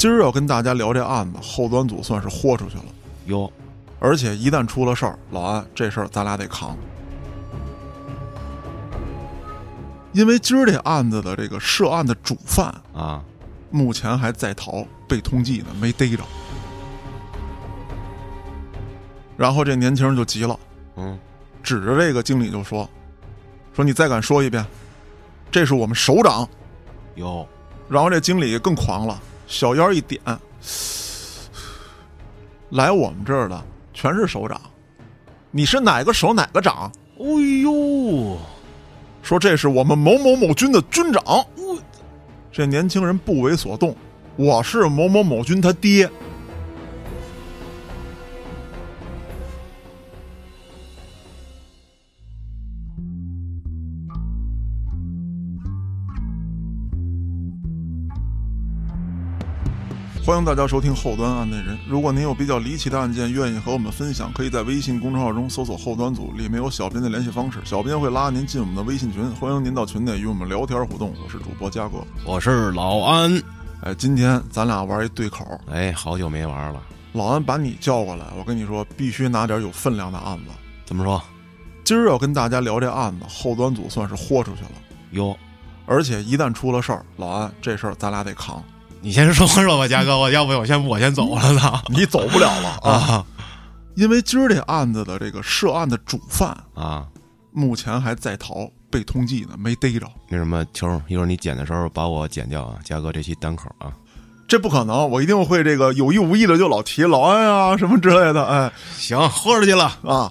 今儿要跟大家聊这案子，后端组算是豁出去了。哟，而且一旦出了事儿，老安这事儿咱俩得扛。因为今儿这案子的这个涉案的主犯啊，目前还在逃，被通缉呢，没逮着。然后这年轻人就急了，嗯，指着这个经理就说：“说你再敢说一遍，这是我们首长。”哟，然后这经理更狂了，小烟一点，来我们这儿的全是首长，你是哪个首哪个长？哎呦，说这是我们某某某军的军长。这年轻人不为所动，我是某某某军他爹。欢迎大家收听后端案内人。如果您有比较离奇的案件，愿意和我们分享，可以在微信公众号中搜索“后端组”，里面有小编的联系方式，小编会拉您进我们的微信群，欢迎您到群内与我们聊天互动。我是主播嘉哥，我是老安。哎，今天咱俩玩一对口。哎，好久没玩了。老安把你叫过来，我跟你说，必须拿点有分量的案子。怎么说？今儿要跟大家聊这案子，后端组算是豁出去了。哟，而且一旦出了事儿，老安这事儿咱俩得扛。你先说说吧，嘉哥，我要不我先我先走了呢？你走不了了啊！因为今儿这案子的这个涉案的主犯啊，目前还在逃，被通缉呢，没逮着。那什么，球，一会儿你剪的时候把我剪掉啊，嘉哥这期单口啊。这不可能，我一定会这个有意无意的就老提老安啊什么之类的。哎，行，豁出去了啊！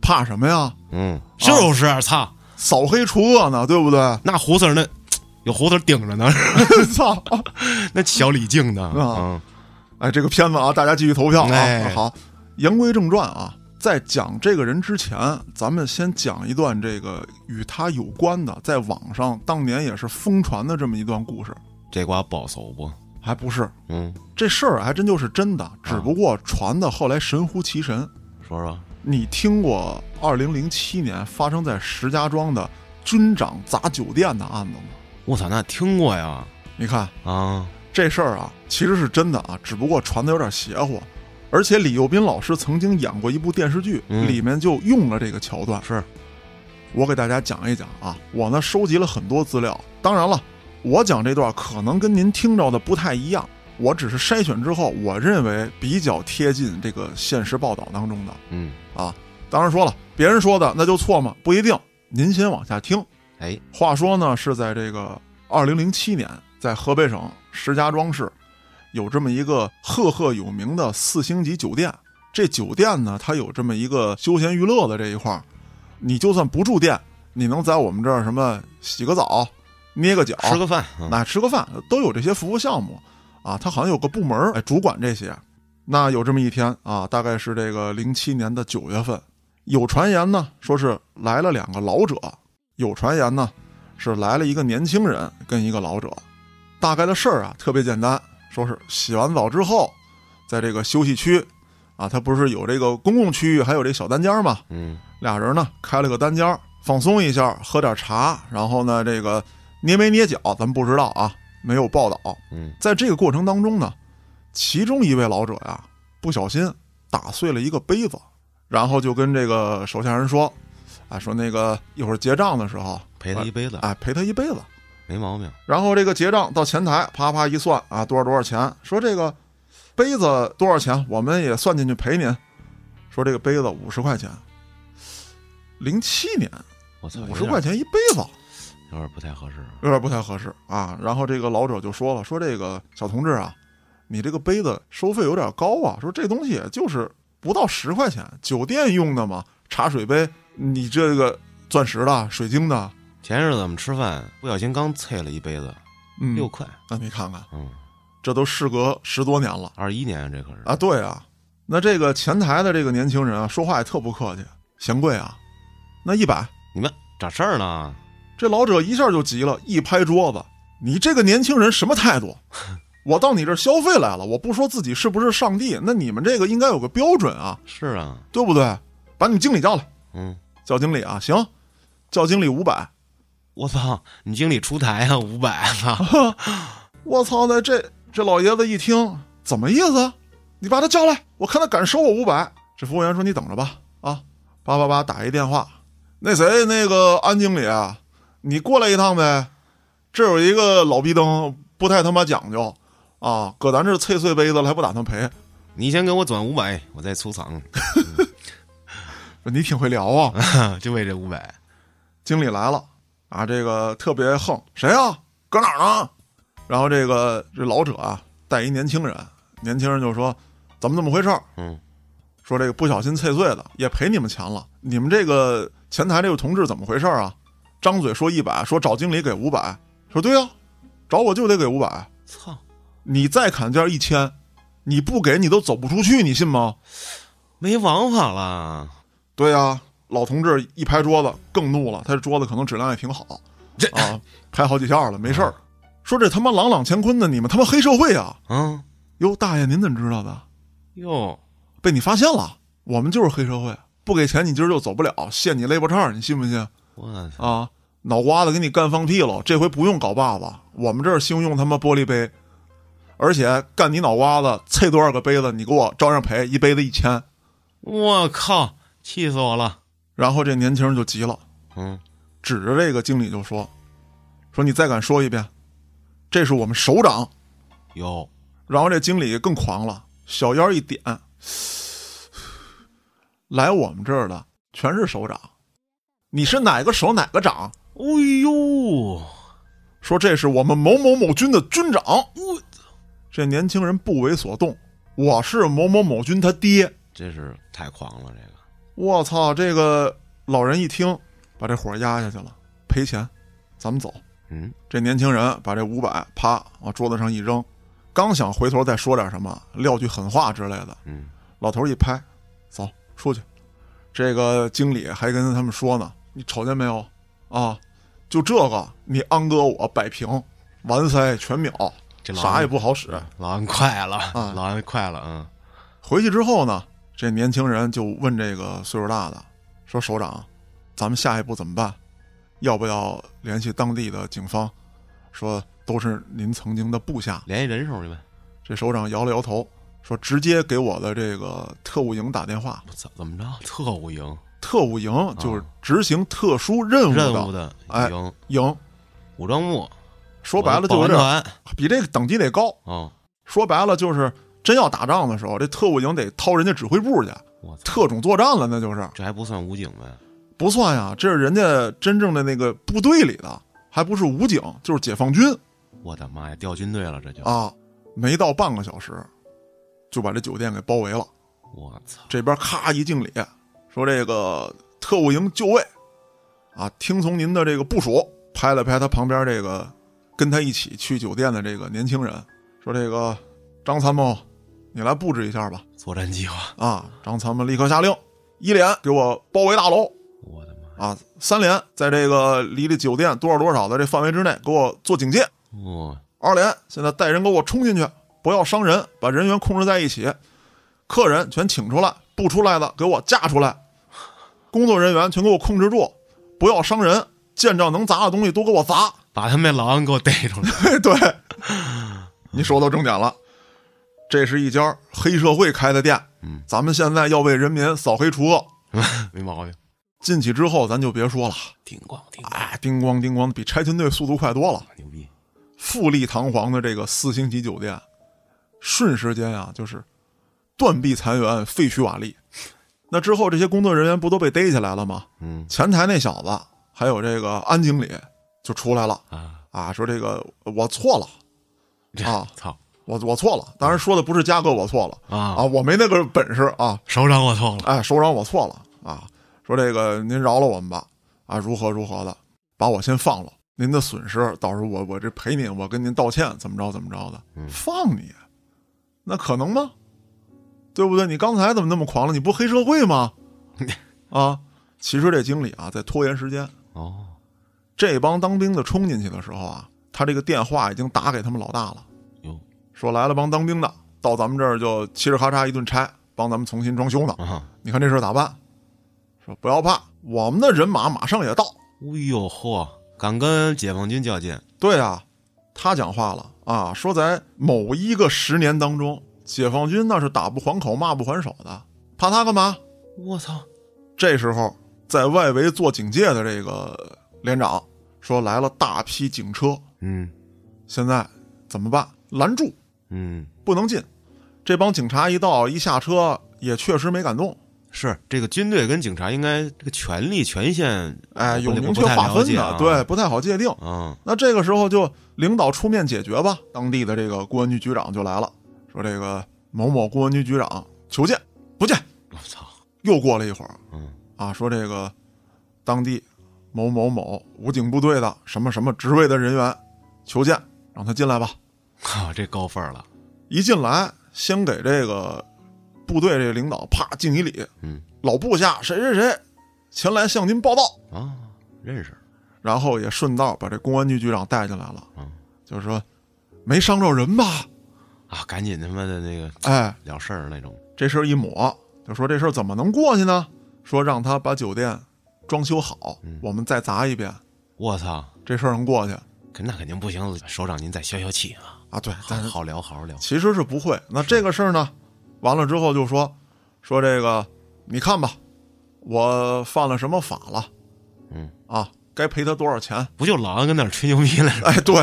怕什么呀？嗯，就是，操，扫黑除恶呢，对不对？那胡四那。有胡子顶着呢，操！那小李静呢？啊，哎，这个片子啊，大家继续投票啊。好，言归正传啊，在讲这个人之前，咱们先讲一段这个与他有关的，在网上当年也是疯传的这么一段故事。这瓜不好搜不？还不是？嗯，这事儿还真就是真的，只不过传的后来神乎其神。说说，你听过二零零七年发生在石家庄的军长砸酒店的案子吗？我操，那听过呀！你看啊，这事儿啊，其实是真的啊，只不过传的有点邪乎。而且李幼斌老师曾经演过一部电视剧，里面就用了这个桥段。是，我给大家讲一讲啊，我呢收集了很多资料。当然了，我讲这段可能跟您听着的不太一样，我只是筛选之后，我认为比较贴近这个现实报道当中的。嗯，啊，当然说了，别人说的那就错吗？不一定，您先往下听。哎，话说呢，是在这个二零零七年，在河北省石家庄市，有这么一个赫赫有名的四星级酒店。这酒店呢，它有这么一个休闲娱乐的这一块儿，你就算不住店，你能在我们这儿什么洗个澡、捏个脚、吃个饭，那吃个饭都有这些服务项目啊。它好像有个部门哎主管这些。那有这么一天啊，大概是这个零七年的九月份，有传言呢，说是来了两个老者。有传言呢，是来了一个年轻人跟一个老者，大概的事儿啊特别简单，说是洗完澡之后，在这个休息区，啊，他不是有这个公共区域，还有这小单间嘛，嗯，俩人呢开了个单间，放松一下，喝点茶，然后呢这个捏没捏脚，咱不知道啊，没有报道。嗯，在这个过程当中呢，其中一位老者呀不小心打碎了一个杯子，然后就跟这个手下人说。啊，说那个一会儿结账的时候赔他一杯子，哎，赔他一杯子，没毛病。然后这个结账到前台，啪啪一算啊，多少多少钱？说这个杯子多少钱？我们也算进去赔您。说这个杯子五十块钱。零七年，我操，五十块钱一杯子，有点不太合适，有点不太合适啊。然后这个老者就说了，说这个小同志啊，你这个杯子收费有点高啊。说这东西就是不到十块钱，酒店用的嘛，茶水杯。你这个钻石的、水晶的，前日子我们吃饭不小心刚碎了一杯子，六块。那你看看，嗯，这都事隔十多年了，二一年这可是啊，对啊。那这个前台的这个年轻人啊，说话也特不客气，嫌贵啊。那一百，你们咋事儿呢？这老者一下就急了，一拍桌子：“你这个年轻人什么态度？我到你这儿消费来了，我不说自己是不是上帝，那你们这个应该有个标准啊。是啊，对不对？把你们经理叫来。嗯。叫经理啊，行，叫经理五百。我操，你经理出台啊，五百啊！我操，那这这老爷子一听，怎么意思？你把他叫来，我看他敢收我五百。这服务员说：“你等着吧，啊，叭叭叭打一电话，那谁，那个安经理啊，你过来一趟呗。这有一个老逼灯，不太他妈讲究啊，搁咱这碎碎杯子了还不打算赔。你先给我转五百，我再出场。你挺会聊啊，就为这五百。经理来了啊，这个特别横，谁啊？搁哪儿呢？然后这个这老者啊带一年轻人，年轻人就说：怎么怎么回事儿？嗯，说这个不小心碎碎的，也赔你们钱了。你们这个前台这位同志怎么回事儿啊？张嘴说一百，说找经理给五百。说对呀、找我就得给五百。操，你再砍价一千，你不给你都走不出去，你信吗？没王法了。对呀、老同志一拍桌子更怒了，他这桌子可能质量也挺好，这啊，拍好几下了，没事儿。说这他妈朗朗乾坤的，你们他妈黑社会啊！嗯，哟，大爷您怎么知道的？哟，被你发现了，我们就是黑社会，不给钱你今儿就走不了，限你肋巴叉，你信不信？我啊，脑瓜子给你干放屁了，这回不用搞把子，我们这儿兴用他妈玻璃杯，而且干你脑瓜子碎多少个杯子，你给我照样赔，一杯子一千。我靠，气死我了。然后这年轻人就急了，嗯，指着这个经理就说：“说你再敢说一遍，这是我们首长。哟，”然后这经理更狂了，小腰一点，来我们这儿的全是首长，你是哪个首哪个长？哎呦，说这是我们某某某军的军长。我这年轻人不为所动，我是某某某军他爹。这是太狂了，这个。我操！这个老人一听，把这火压下去了，赔钱，咱们走。嗯，这年轻人把这五百啪往桌子上一扔，刚想回头再说点什么，撂句狠话之类的，嗯，老头一拍，走出去。这个经理还跟他们说呢：“你瞅见没有啊？就这个，你安哥我摆平，完塞全秒，啥也不好使。老安快了，啊老安快了，嗯，回去之后呢，这年轻人就问这个岁数大的说：“首长，咱们下一步怎么办？要不要联系当地的警方？说都是您曾经的部下。联系人手去呗。”这首长摇了摇头，说：“直接给我的这个特务营打电话。怎，怎么着？特务营特务营就是执行特殊任务的任务的哎营，营，武装部，说白了就是团。比这个等级得高。哦，说白了就是真要打仗的时候，这特务营得掏人家指挥部去，特种作战了，那就是。”这还不算武警呗？不算呀，这是人家真正的那个部队里的，还不是武警，就是解放军我的妈呀，调军队了，这就，啊！没到半个小时，就把这酒店给包围了。我操，这边咔一敬礼，说这个特务营就位，啊，听从您的这个部署。拍了拍他旁边这个跟他一起去酒店的这个年轻人，说这个张参谋，你来布置一下吧。作战计划，啊，张参谋立刻下令，一连给我包围大楼，我的妈，啊，三连在这个离这酒店多少多少的这范围之内给我做警戒。哦二连现在带人给我冲进去，不要伤人，把人员控制在一起，客人全请出来，不出来的给我架出来，工作人员全给我控制住，不要伤人，见着能砸的东西都给我砸。把他们那老安给我逮出来，对，你说到重点了，这是一家黑社会开的店，嗯，咱们现在要为人民扫黑除恶。没毛病。进去之后，咱就别说了，叮咣叮咣，哎，叮咣叮咣，比拆迁队速度快多了。牛逼！富丽堂皇的这个四星级酒店，瞬时间啊，就是断壁残垣，废墟瓦砾。那之后，这些工作人员不都被逮起来了吗？嗯前台那小子，还有这个安经理就出来了啊，啊，说这个我错了，这啊操我我错了。当然说的不是嘉哥我错了啊啊，我没那个本事啊，首长我错了，哎，首长我错了啊，说这个您饶了我们吧，啊，如何如何的，把我先放了，您的损失到时候我我这赔您，我跟您道歉，怎么着怎么着的，嗯放你，那可能吗？对不对？你刚才怎么那么狂了？你不黑社会吗？啊，其实这经理啊在拖延时间，哦，这帮当兵的冲进去的时候啊，他这个电话已经打给他们老大了，哟说来了帮当兵的到咱们这儿就嘁哩咔嚓一顿拆，帮咱们重新装修呢。啊，你看这事儿咋办？说不要怕，我们的人马马上也到。哎呦嚯，敢跟解放军较劲，对啊，他讲话了啊，说在某一个十年当中，解放军那是打不还口，骂不还手的，怕他干嘛？我操！这时候，在外围做警戒的这个连长说来了大批警车，嗯现在怎么办？拦住，嗯，不能进。这帮警察一到，一下车也确实没敢动。是这个军队跟警察应该这个权力权限，哎，有明确划分的，啊对，，不太好界定。嗯那这个时候就领导出面解决吧。当地的这个公安局局长就来了，说这个某某公安局局长求见，不见。我操，又过了一会儿，嗯啊，说这个当地某某某武警部队的什么什么职位的人员求见，让他进来吧。靠，这高分了，一进来，先给这个部队这个领导啪敬一礼，嗯老部下谁谁谁前来向您报道，啊，认识，然后也顺道把这公安局局长带进来了，嗯就是说没伤着人吧？啊，赶紧他妈的那个哎，了事儿那种，这事儿一抹，就说这事儿怎么能过去呢？说让他把酒店装修好，我们再砸一遍，我操，这事儿能过去肯那肯定不行，首长您再消消气啊，啊？对，咱好聊好好聊，其实是不会。那这个事儿呢，完了之后就说说这个，你看吧，我犯了什么法了？嗯啊，该赔他多少钱？不就老安跟那吹牛逼来着？哎，对，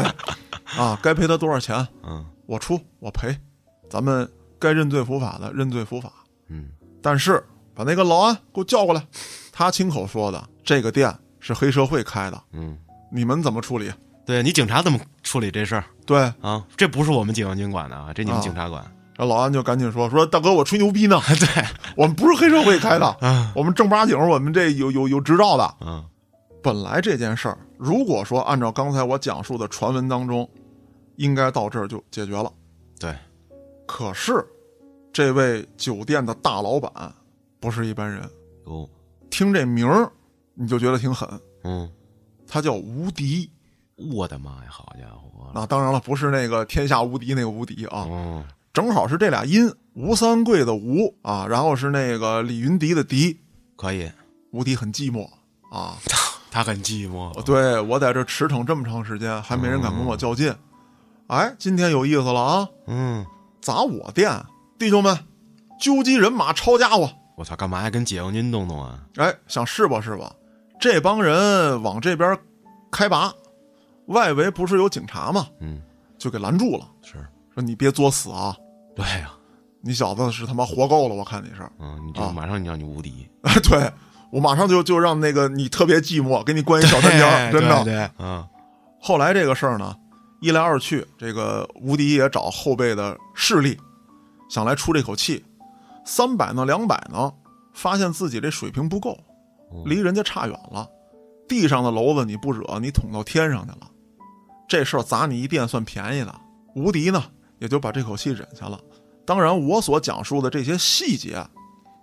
啊，该赔他多少钱？嗯我出，我赔。咱们该认罪伏法的认罪伏法。嗯，但是把那个老安给我叫过来，他亲口说的，这个店是黑社会开的，嗯，你们怎么处理？对你警察怎么处理这事儿对，啊？这不是我们解放军管的啊，这你们啊警察管。然后老安就赶紧说说大哥，我吹牛逼呢，对，我们不是黑社会开的，嗯我们正八经，我们这有有有执照的。嗯本来这件事儿，如果说按照刚才我讲述的传闻当中，应该到这儿就解决了。对，可是，这位酒店的大老板不是一般人，哦，听这名儿你就觉得挺狠，嗯，他叫吴迪。我的妈呀，好家伙！那当然了，不是那个天下无敌那个无敌啊，哦，正好是这俩音，吴三桂的吴啊，然后是那个李云迪的迪。可以，无敌很寂寞啊，他很寂寞。对我在这驰骋这么长时间，还没人敢跟我较劲。哎，今天有意思了啊！嗯，砸我店，弟兄们，纠集人马，抄家伙！我操，干嘛还跟解放军动动啊？哎，想试吧试吧？这帮人往这边开拔，外围不是有警察吗？嗯，就给拦住了，是，说你别作死啊！对呀、你小子是他妈活够了，我看你是。嗯，你就啊马上你让你无敌，对我马上就就让那个你特别寂寞，给你关一小单间，真的。对，嗯后来这个事儿呢，一来二去，这个无敌也找后辈的势力，想来出这口气。三百呢，两百呢，发现自己这水平不够，离人家差远了。地上的篓子你不惹，你捅到天上去了。这事儿砸你一遍算便宜了，无敌呢，也就把这口气忍下了。当然，我所讲述的这些细节，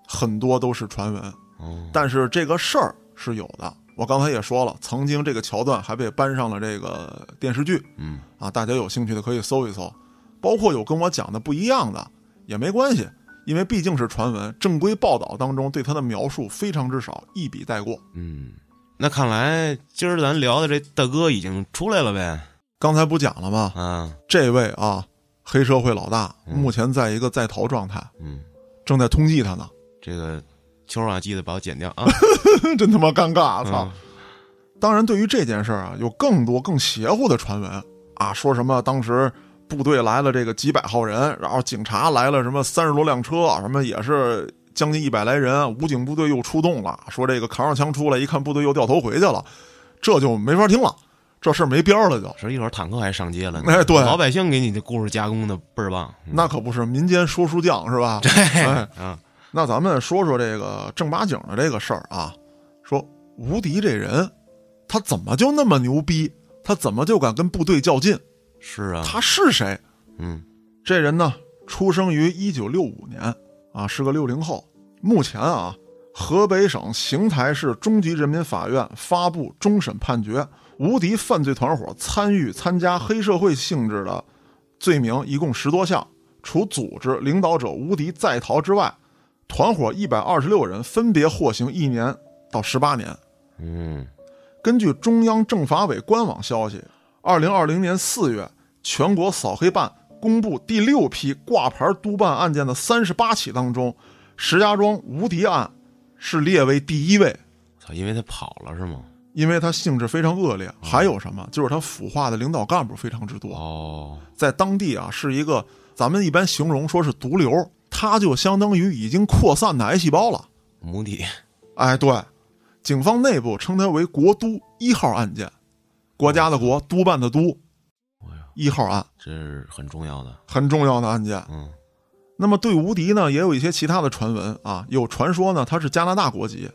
很多都是传闻。哦，但是这个事儿是有的。我刚才也说了，曾经这个桥段还被搬上了这个电视剧嗯啊，大家有兴趣的可以搜一搜。包括有跟我讲的不一样的也没关系，因为毕竟是传闻，正规报道当中对他的描述非常之少，一笔带过。嗯，那看来今儿咱聊的这大哥已经出来了呗？刚才不讲了吗？啊，这位啊，黑社会老大嗯目前在一个在逃状态，嗯，正在通缉他呢，这个秋儿啊，记得把我剪掉啊！真他妈尴尬！操！嗯当然，对于这件事儿啊，有更多更邪乎的传闻啊，说什么当时部队来了这个几百号人，然后警察来了什么三十多辆车，什么也是将近一百来人，武警部队又出动了，说这个扛上枪出来，一看部队又掉头回去了，这就没法听了，这事儿没边儿了就。说一会儿坦克还上街了呢，哎对老百姓给你的故事加工的倍儿棒，嗯那可不是民间说书匠是吧？哎，嗯，那咱们说说这个正八经的这个事儿啊，说吴迪这人，他怎么就那么牛逼？他怎么就敢跟部队较劲？是啊，他是谁？嗯这人呢，出生于一九六五年，啊，是个六零后。目前啊，河北省邢台市中级人民法院发布终审判决，吴迪犯罪团伙参与参加黑社会性质的罪名一共十多项，除组织领导者吴迪在逃之外，团伙一百二十六人分别获刑一年到十八年。嗯根据中央政法委官网消息，二零二零年四月，全国扫黑办公布第六批挂牌督办案件的三十八起当中，石家庄吴迪案是列为第一位，操，因为他跑了是吗？因为它性质非常恶劣。还有什么？就是它腐化的领导干部非常之多，哦，在当地啊是一个咱们一般形容说是毒瘤，它就相当于已经扩散的癌细胞了。母体哎，对，警方内部称它为“国都一号案件”，国家的国，督办的督，一号案，这是很重要的。很重要的案件。嗯，那么对吴迪呢，也有一些其他的传闻啊，有传说呢他是加拿大国籍，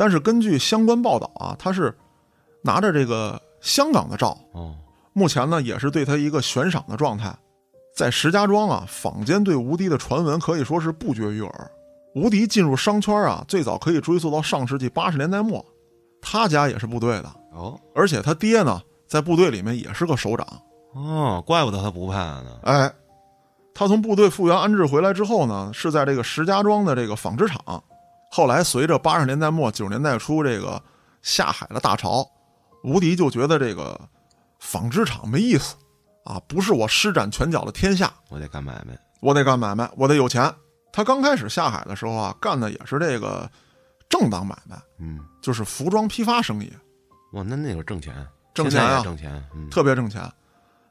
但是根据相关报道啊，他是拿着这个香港的照，哦，目前呢也是对他一个悬赏的状态。在石家庄啊，坊间对吴迪的传闻可以说是不绝于耳。吴迪进入商圈啊，最早可以追溯到上世纪八十年代末，他家也是部队的，哦，而且他爹呢在部队里面也是个首长。哦，怪不得他不怕呢。哎，他从部队复员安置回来之后呢，是在这个石家庄的这个纺织厂。后来随着八十年代末九十年代初这个下海的大潮，吴迪就觉得这个纺织厂没意思啊，不是我施展拳脚的天下，我得干买卖。我得干买卖，我得有钱。他刚开始下海的时候啊，干的也是这个正当买卖，嗯，就是服装批发生意，哇，那那会儿挣钱，挣钱啊挣钱。嗯，特别挣钱。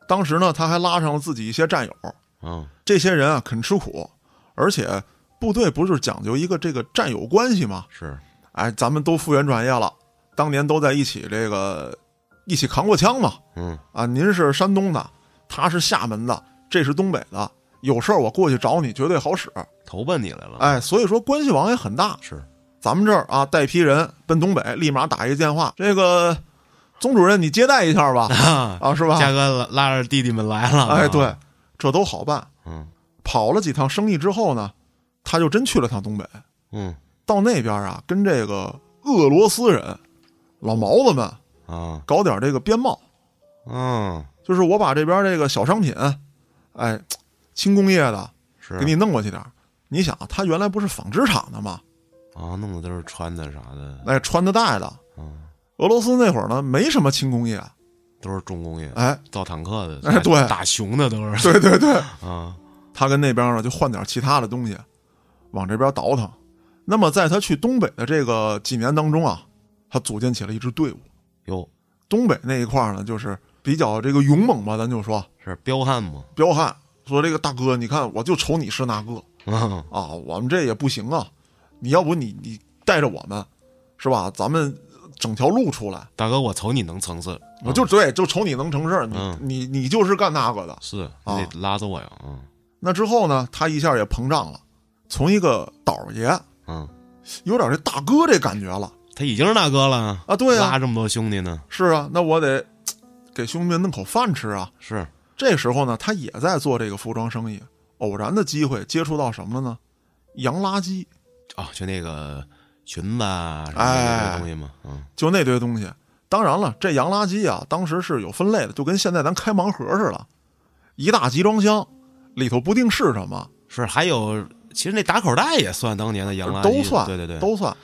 当时呢，他还拉上了自己一些战友，嗯，这些人啊肯吃苦，而且部队不是讲究一个这个战友关系吗？是，哎，咱们都复员转业了，当年都在一起，这个一起扛过枪嘛。嗯，啊，您是山东的，他是厦门的，这是东北的，有事儿我过去找你，绝对好使。投奔你来了。，哎，所以说关系网也很大。是，咱们这儿啊，带批人奔东北，立马打一电话，这个宗主任你接待一下吧，啊，是吧？嘉哥拉着弟弟们来了。哎，对，，这都好办。嗯跑了几趟生意之后呢，他就真去了趟东北。嗯。到那边啊，跟这个俄罗斯人、老毛子们啊。搞点这个边贸，嗯，就是我把这边这个小商品，哎，轻工业的是。给你弄过去点儿。你想，他原来不是纺织厂的吗？啊，弄的都是穿的啥的，哎，穿的戴的。嗯，俄罗斯那会儿呢，没什么轻工业。都是重工业，哎，造坦克的，哎对。打熊的都是。对对对，啊，他跟那边呢就换点其他的东西，往这边倒腾。那么在他去东北的这个几年当中啊，他组建起了一支队伍。哟，东北那一块儿呢，就是比较这个勇猛吧，咱就说是彪悍嘛？彪悍。说这个大哥，你看我就瞅你是那个嗯，啊，我们这也不行啊，你要不你你带着我们，是吧？咱们整条路出来，大哥，我瞅你能成事，我就对，就瞅你能成事儿，你、嗯你你就是干那个的。是啊你得拉着我呀，嗯那之后呢，他一下也膨胀了，从一个倒爷嗯，有点这大哥这感觉了他已经是大哥了啊。对啊，拉这么多兄弟呢，是啊，那我得 给兄弟们弄口饭吃啊。是这时候呢，他也在做这个服装生意，偶然的机会接触到什么了呢？洋垃圾，哦，就那个裙子啊，什么东西嘛，嗯，就那堆东西。当然了，这洋垃圾啊，当时是有分类的，就跟现在咱开盲盒似的，一大集装箱，里头不定是什么，是还有，其实那打口袋也算当年的洋垃圾，都算，对对对，都算。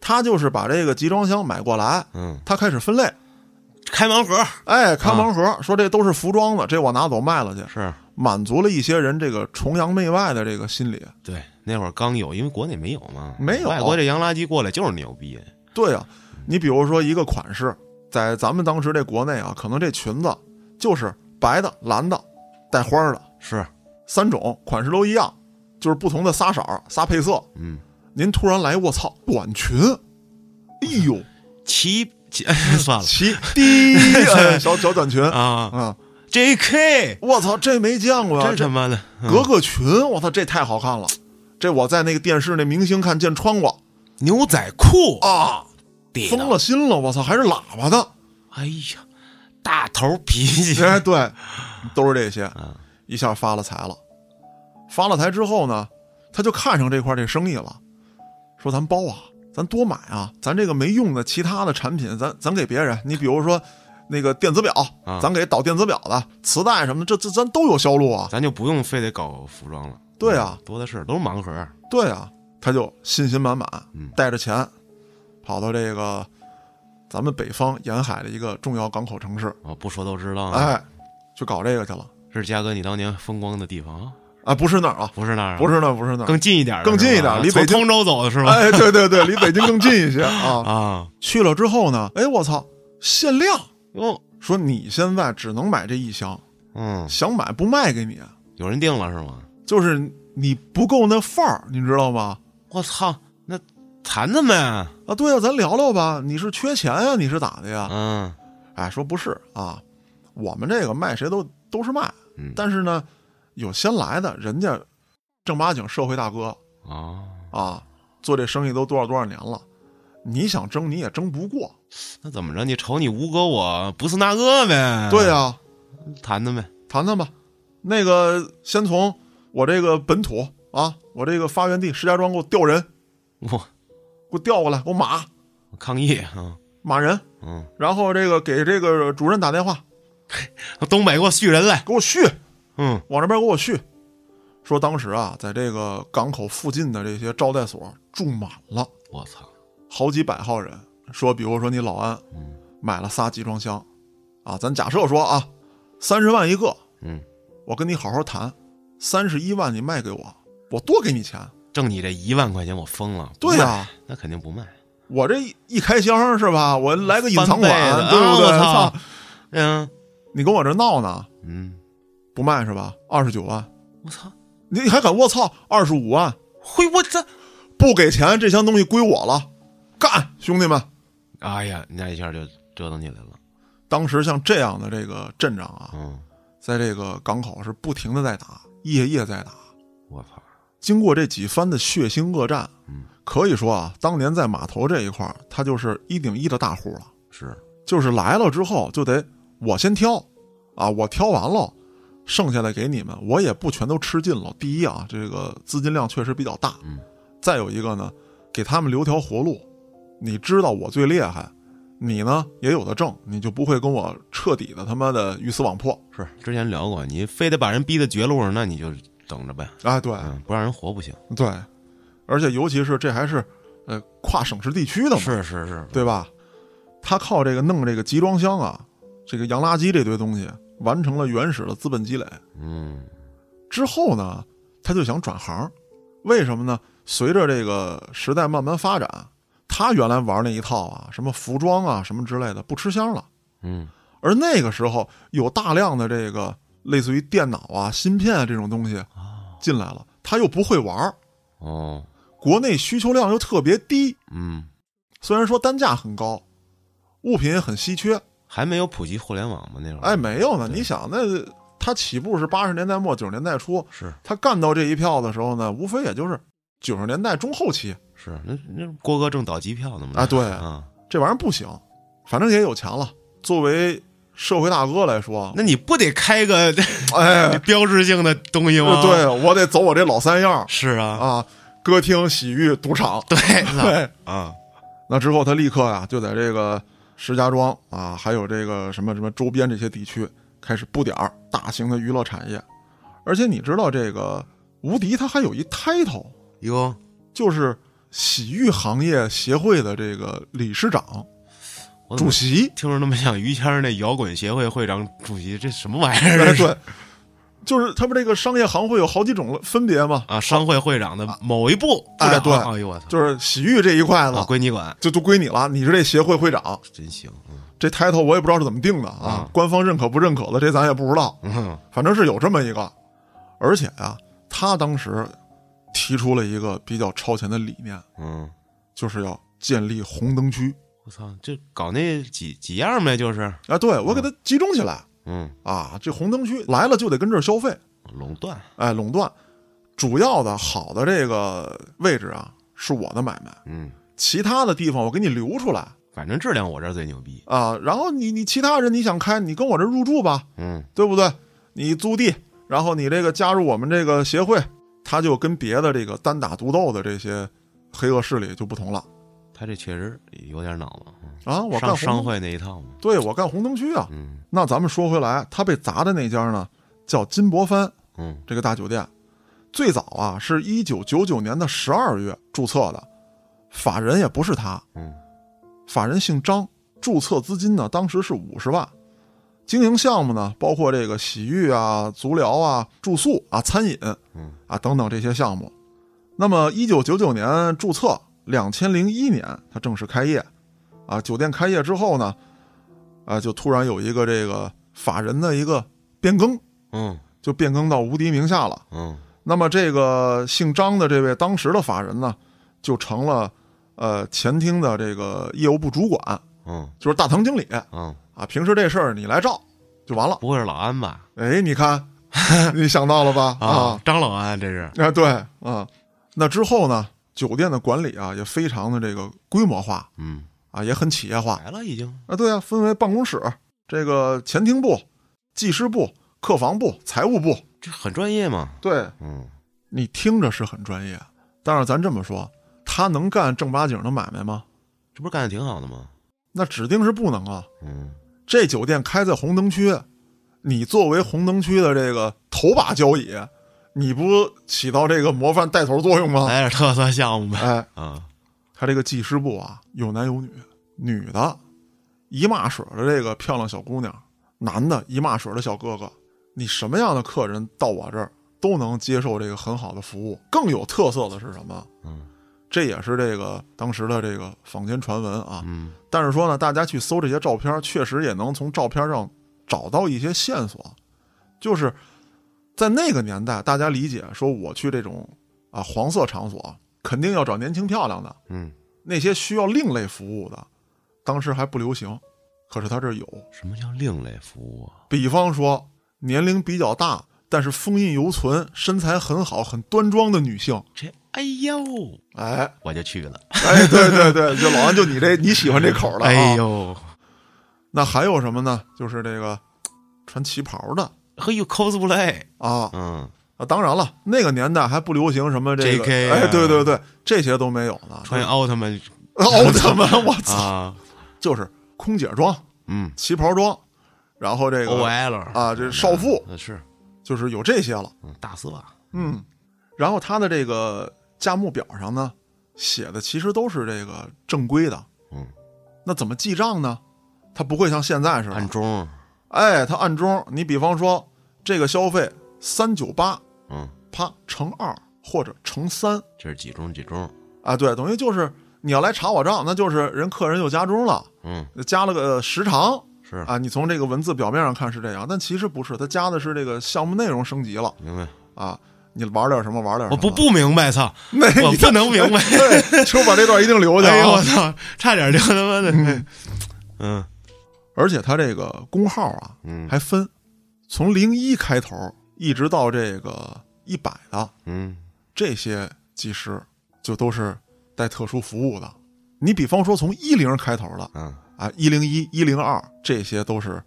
他就是把这个集装箱买过来，嗯，他开始分类，开盲盒哎，开盲盒，说这都是服装的，这我拿走卖了去，是满足了一些人这个崇洋媚外的这个心理。对，那会儿刚有，因为国内没有嘛，没有外国这洋垃圾过来就是牛逼，对啊，你比如说一个款式，在咱们当时这国内啊，可能这裙子就是白的、蓝的、带花儿的是，三种款式都一样，就是不同的仨色儿、仨配色。嗯，您突然来，我操，短裙，哎呦，齐齐算了。齐 低哎小小短裙。啊。啊，，J.K. 我操，这没见过呀、这真他妈的，嗯。格格裙，我操，这太好看了，这我在那个电视那明星看见穿过牛仔裤，啊，疯了心了，我操，还是喇叭的，哎呀，大头脾气，哎，对，都是这些，啊，一下发了财了。发了财之后呢，他就看上这块这生意了，说咱包啊，咱多买啊，咱这个没用的其他的产品，咱咱给别人。你比如说那个电子表，啊咱给导电子表的，磁带什么的，这这咱都有销路啊。咱就不用非得搞服装了，对啊，多的是，都是盲盒，对啊，他就信心满满嗯，带着钱跑到这个咱们北方沿海的一个重要港口城市，哦，不说都知道啊，哎，去搞这个去了。这是嘉哥你当年风光的地方啊？啊，不是那儿啊，不是那儿啊，不是那儿，不是那儿，更近一点的，更近一点离北京从通州走的是吗？哎，对对对，离北京更近一些啊。啊，去了之后呢，哎，我操，限量，哟，说你现在只能买这一箱，嗯，想买不卖给你，有人定了是吗？就是你不够那范儿，你知道吗？我操，那谈谈呗。啊，对啊，咱聊聊吧。你是缺钱呀？你是咋的呀？嗯哎，说不是啊，我们这个卖谁都都是卖，嗯但是呢，有先来的，人家正八经社会大哥啊，啊，做这生意都多少多少年了，你想争你也争不过。那怎么着？你瞅你吴哥我不是那个呗？对呀、谈谈呗。谈谈吧。那个先从我这个本土啊，我这个发源地石家庄给我调人，我给我调过来，给我码抗议啊，马人，嗯，然后这个给这个主任打电话，东北给我续人来。给我续，嗯往这边给我去。说当时啊，在这个港口附近的这些招待所住满了，我操，好几百号人。说，比如说你老安嗯买了仨集装箱，啊，咱假设说啊，三十万一个，嗯，我跟你好好谈，三十一万你卖给我，我多给你钱。挣你这一万块钱我疯了。对呀、那肯定不卖。我这一一开箱是吧？我来个隐藏款，对不对？啊我操操，嗯你跟我这闹呢？嗯，不卖是吧？二十九万，我操，你还敢我操？二十五万，嘿，我这，不给钱，这箱东西归我了，干，兄弟们！哎呀，人家一下就折腾起来了。当时像这样的这个阵仗啊，嗯，在这个港口是不停的在打，夜夜在打。我操，经过这几番的血腥恶战，嗯，可以说啊，当年在码头这一块儿，他就是一顶一的大户了。是，就是来了之后就得我先挑，啊，我挑完了，剩下的给你们，我也不全都吃尽了。第一啊，这个资金量确实比较大，嗯，再有一个呢，给他们留条活路。你知道我最厉害，你呢也有的挣，你就不会跟我彻底的他妈的鱼死网破。是，之前聊过，你非得把人逼到绝路上，那你就等着呗。啊，对嗯，不让人活不行。对，而且尤其是这还是呃跨省市地区的嘛，是是是，对吧？他靠这个弄这个集装箱啊，这个洋垃圾这堆东西，完成了原始的资本积累。嗯。之后呢，他就想转行，为什么呢？随着这个时代慢慢发展，他原来玩那一套啊，什么服装啊，什么之类的，不吃香了。嗯。而那个时候有大量的这个类似于电脑啊、芯片啊这种东西进来了，他又不会玩，哦，国内需求量又特别低，嗯，虽然说单价很高，物品也很稀缺，还没有普及互联网吗？那会儿哎，没有呢。你想，那他起步是八十年代末九十年代初，是他干到这一票的时候呢，无非也就是九十年代中后期是，那那郭哥正倒机票呢嘛。啊。对，啊，这玩意儿不行，反正也有钱了。作为社会大哥来说，那你不得开个 哎，标志性的东西吗？，对我得走我这老三样是啊，啊，歌厅、洗浴、赌场。对 对，啊，那之后他立刻呀、就在这个石家庄啊，还有这个什么什么周边这些地区开始布点儿大型的娱乐产业。而且你知道，这个无敌他还有一 title，哟，就是洗浴行业协会的这个理事长、主席。听着那么像于谦儿那摇滚协会会长、主席，这什么玩意儿？对，就是他们这个商业行会有好几种分别嘛，啊，商会会长的某一部，哎对不哎呦我操，就是洗浴这一块子啊，归你管，就都归你了，你是这协会会长。真行，嗯。这 title 我也不知道是怎么定的啊啊，官方认可不认可的，这咱也不知道。嗯，反正是有这么一个，而且啊，他当时提出了一个比较超前的理念，嗯，就是要建立红灯区。我操，这搞那几几样呗，就是，啊，对我给它集中起来嗯，啊，这红灯区来了就得跟这儿消费，垄断，哎，垄断。主要的好的这个位置啊，是我的买卖，嗯，其他的地方我给你留出来反正质量我这儿最牛逼，啊。然后你你其他人你想开，你跟我这儿入住吧，嗯，对不对？你租地，然后你这个加入我们这个协会，他就跟别的这个单打独斗的这些黑恶势力就不同了他这确实有点脑子，嗯啊！我干商会那一套嘛，对我干红灯区啊。嗯那咱们说回来，他被砸的那家呢，叫金博帆嗯这个大酒店，最早啊是一九九九年的十二月注册的，法人也不是他，嗯，法人姓张，注册资金呢当时是五十万，经营项目呢，包括这个洗浴啊、足疗啊、住宿啊、餐饮，嗯啊等等这些项目。那么，一九九九年注册，两千零一年它正式开业。啊，酒店开业之后呢，啊，就突然有一个这个法人的一个变更，嗯就变更到吴迪名下了。嗯那么这个姓张的这位当时的法人呢，就成了呃前厅的这个业务部主管，嗯就是大堂经理嗯，啊。平时这事儿你来照就完了。不会是老安吧？哎，你看，你想到了吧？啊张老安这是。啊，对啊。那之后呢，酒店的管理啊也非常的这个规模化嗯，啊，也很企业化来了已经。啊。对啊，分为办公室、这个前厅部、技师部、客房部、财务部。这很专业嘛。对嗯你听着是很专业，但是咱这么说，他能干正八经的买卖吗？这不是干的挺好的吗？那指定是不能啊！嗯这酒店开在红灯区，你作为红灯区的这个头把交椅，你不起到这个模范带头作用吗？来点特色项目呗。哎，啊，他这个技师部啊，有男有女，女的一骂水的这个漂亮小姑娘，男的一骂水的小哥哥，你什么样的客人到我这儿都能接受这个很好的服务。更有特色的是什么？嗯这也是这个当时的这个坊间传闻啊。嗯但是说呢，大家去搜这些照片，确实也能从照片上找到一些线索，就是在那个年代，大家理解说我去这种啊黄色场所，肯定要找年轻漂亮的，嗯，那些需要另类服务的，当时还不流行，可是他这有，什么叫另类服务啊？比方说年龄比较大，但是风韵犹存、身材很好、很端庄的女性，这哎呦，哎我就去了。哎，对对对，就老安就你这你喜欢这口了、啊，哎呦，那还有什么呢？就是这个穿旗袍的嘿呦 cosplay，啊。嗯，啊！当然了，那个年代还不流行什么这个 JK 啊。哎，对对对，这些都没有呢。穿奥特曼奥特曼，我操，啊，就是空姐装、嗯。旗袍装，然后这个，OL 啊，这少妇那是，就是有这些了。嗯，大丝袜，嗯，然后他的这个价目表上呢，写的其实都是这个正规的。嗯，那怎么记账呢？他不会像现在似的。暗，中，哎，他暗中，你比方说这个消费三九八，嗯，啪乘二或者乘三这是几中几中，啊，对，等于就是你要来查我账，那就是人客人又加钟了，嗯，加了个时长是啊。你从这个文字表面上看是这样，但其实不是，他加的是这个项目内容升级了明白？啊。你玩点什么玩点什么，我不不明白，操，那我你不能明白。对，秋把这段一定留下哎呦我啊。操，差点就他妈的，嗯而且他这个工号啊，嗯还分，从零一开头一直到这个一百的嗯这些技师，就都是带特殊服务的。你比方说从一零开头的嗯，啊，一零一、一零二，这些都是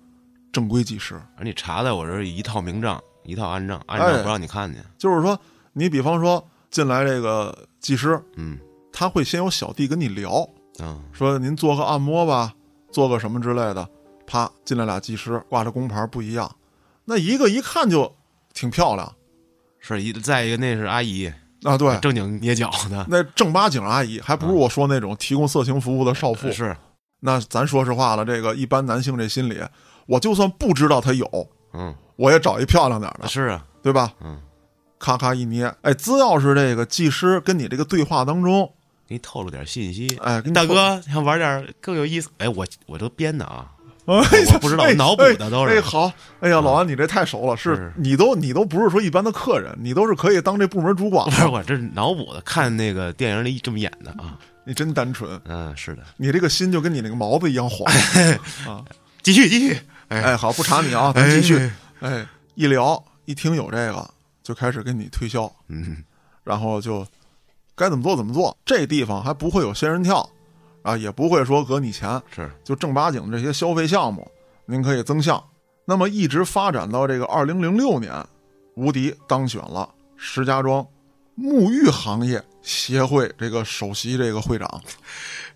正规技师。而你查在我这儿一套明账，一套暗账，暗哎账不让你看见，就是说，你比方说进来这个技师，嗯他会先有小弟跟你聊，嗯说您做个按摩吧，做个什么之类的。啪，进来俩技师，挂着工牌不一样，那一个一看就挺漂亮是一再一个那是阿姨，啊，对，正经捏脚的，那正八经阿姨，还不如我说那种提供色情服务的少妇。是，那咱说实话了，这个一般男性这心理，我就算不知道他有，嗯我也找一漂亮点的，是啊，对吧？嗯，咔咔一捏，哎，只要是这个技师跟你这个对话当中，给你透露点信息。哎，大哥，想玩点更有意思？哎，我我都编的啊，哎 我不知道哎脑补的都是哎，哎好，哎呀，老王，你这太熟了，是是你都你都不是说一般的客人，你都是可以当这部门主管不是，我这是脑补的，看那个电影里这么演的啊。你真单纯，嗯，是的，你这个心就跟你那个毛子一样黄。继续继续。哎哎，好，不查你啊，咱继续。哎，一聊一听有这个，就开始跟你推销，嗯然后就该怎么做怎么做。这地方还不会有仙人跳啊，也不会说讹你钱，是，就正八经的这些消费项目，您可以增项。那么一直发展到这个二零零六年，吴迪当选了石家庄沐浴行业协会这个首席这个会长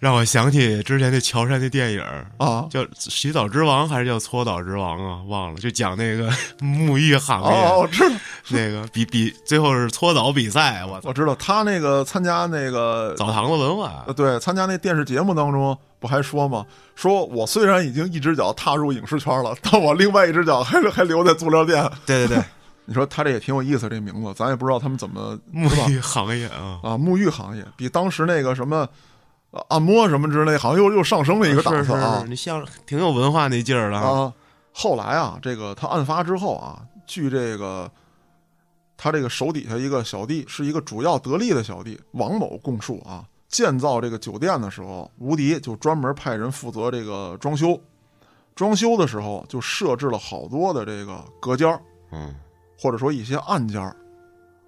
让我想起之前那乔杉那电影儿啊，叫《洗澡之王》还是叫《搓澡之王》啊？忘了，就讲那个 沐浴行业，哦，我知道，那个比比最后是搓澡比赛，我，我知道，他那个参加那个澡堂子文化呃，对，参加那电视节目当中不还说吗？说我虽然已经一只脚踏入影视圈了，但我另外一只脚还还留在足疗店。对对对，你说他这也挺有意思，这名字，咱也不知道他们怎么沐浴行业啊，啊，沐浴行业比当时那个什么呃按摩什么之类，好像又又上升了一个档次啊是，你像挺有文化那劲儿的！后来啊，这个他案发之后啊，据这个他这个手底下一个小弟是一个主要得力的小弟王某供述啊，建造这个酒店的时候，吴迪就专门派人负责这个装修。装修的时候就设置了好多的这个隔间儿，嗯，或者说一些暗间儿，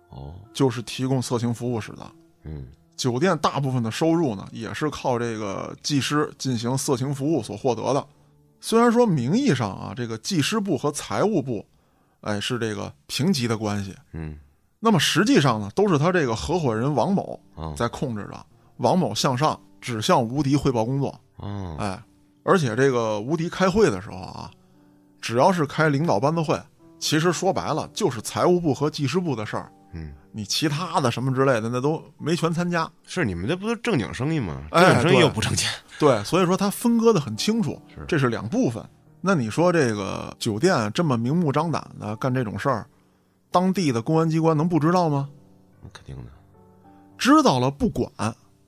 哦，就是提供色情服务使的。嗯，酒店大部分的收入呢，也是靠这个技师进行色情服务所获得的。虽然说名义上啊，这个技师部和财务部，哎，是这个平级的关系，嗯，那么实际上呢，都是他这个合伙人王某哦，在控制着。王某向上只向吴迪汇报工作，嗯，哎，而且这个吴迪开会的时候啊，只要是开领导班子会，其实说白了就是财务部和技师部的事儿，嗯，你其他的什么之类的那都没权参加。是你们这不是正经生意吗？哎正经生意对又不挣钱，对，所以说它分割的很清楚是，这是两部分。那你说这个酒店这么明目张胆的干这种事儿，当地的公安机关能不知道吗？那肯定的，知道了不管，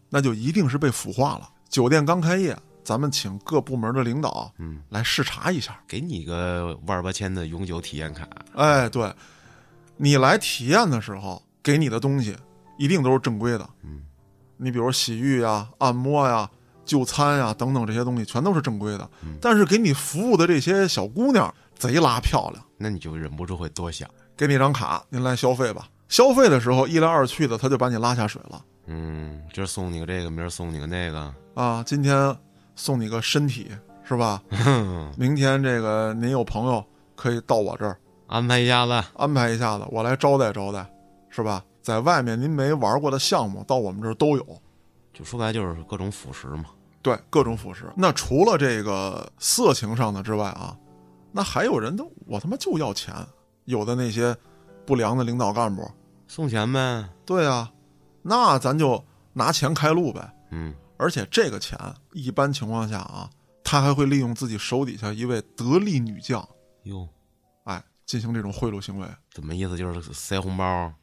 那就一定是被腐化了。酒店刚开业，咱们请各部门的领导嗯，来视察一下。给你个万八千的永久体验卡，哎，对，你来体验的时候，给你的东西一定都是正规的。嗯，你比如洗浴呀、按摩呀、就餐呀等等这些东西，全都是正规的。嗯但是给你服务的这些小姑娘贼拉漂亮，那你就忍不住会多想，给你张卡，您来消费吧。消费的时候一来二去的，他就把你拉下水了嗯，今儿送你个这个，明儿送你个那个，啊！今天送你个身体是吧？明天这个您有朋友可以到我这儿安排一下子，安排一下子，我来招待招待，是吧？在外面您没玩过的项目，到我们这儿都有。就说白就是各种腐蚀嘛，对，各种腐蚀。那除了这个色情上的之外啊，那还有人都我他妈就要钱。有的那些不良的领导干部，送钱呗，对啊，那咱就拿钱开路呗。嗯，而且这个钱一般情况下啊，他还会利用自己手底下一位得力女将，哟，哎，进行这种贿赂行为。怎么意思？就是塞红包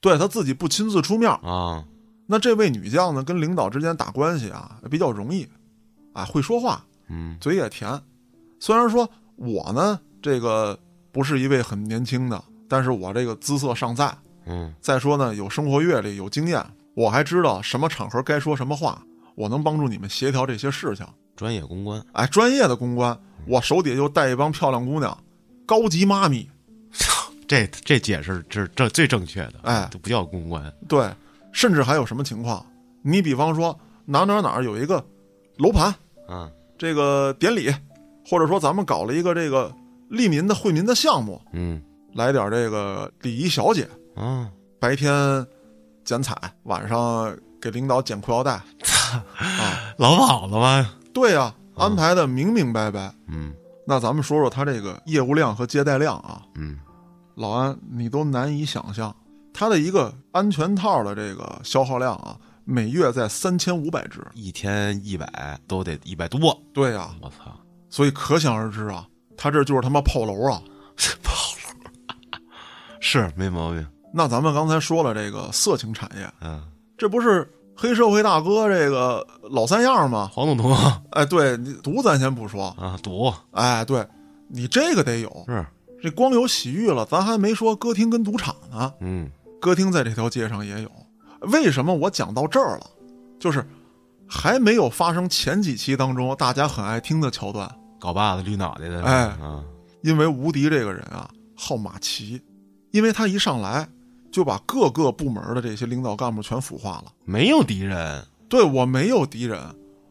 对他自己不亲自出面，啊，那这位女将呢，跟领导之间打关系啊比较容易，啊，会说话，嗯，嘴也甜。虽然说我呢，这个不是一位很年轻的，但是我这个姿色尚在。嗯，再说呢，有生活阅历，有经验，我还知道什么场合该说什么话，我能帮助你们协调这些事情。专业公关，哎，专业的公关，我手底下就带一帮漂亮姑娘，高级妈咪。这这解释这这最正确的，哎都不叫公关，对，甚至还有什么情况？你比方说哪哪哪有一个楼盘，啊，这个典礼，或者说咱们搞了一个这个利民的惠民的项目，嗯，来点这个礼仪小姐，啊，白天剪彩，晚上给领导剪裤腰带，啊，老鸨子吗？对呀、安排的明明白白。嗯那咱们说说他这个业务量和接待量啊，嗯，老安你都难以想象，他的一个安全套的这个消耗量啊，每月在三千五百只。一天一百都得一百多，对呀、我操，所以可想而知啊，他这就是他妈炮楼啊。炮楼是没毛病，那咱们刚才说了这个色情产业，嗯，这不是黑社会大哥这个老三样嘛？黄赌毒哎，对你毒咱先不说，啊，赌哎，对你这个得有，是，这光有洗浴了，咱还没说歌厅跟赌场呢。嗯歌厅在这条街上也有，为什么我讲到这儿了？就是还没有发生前几期当中大家很爱听的桥段，搞把子绿脑袋的，哎啊，因为吴迪这个人啊好马骑，因为他一上来就把各个部门的这些领导干部全腐化了。没有敌人，对我没有敌人，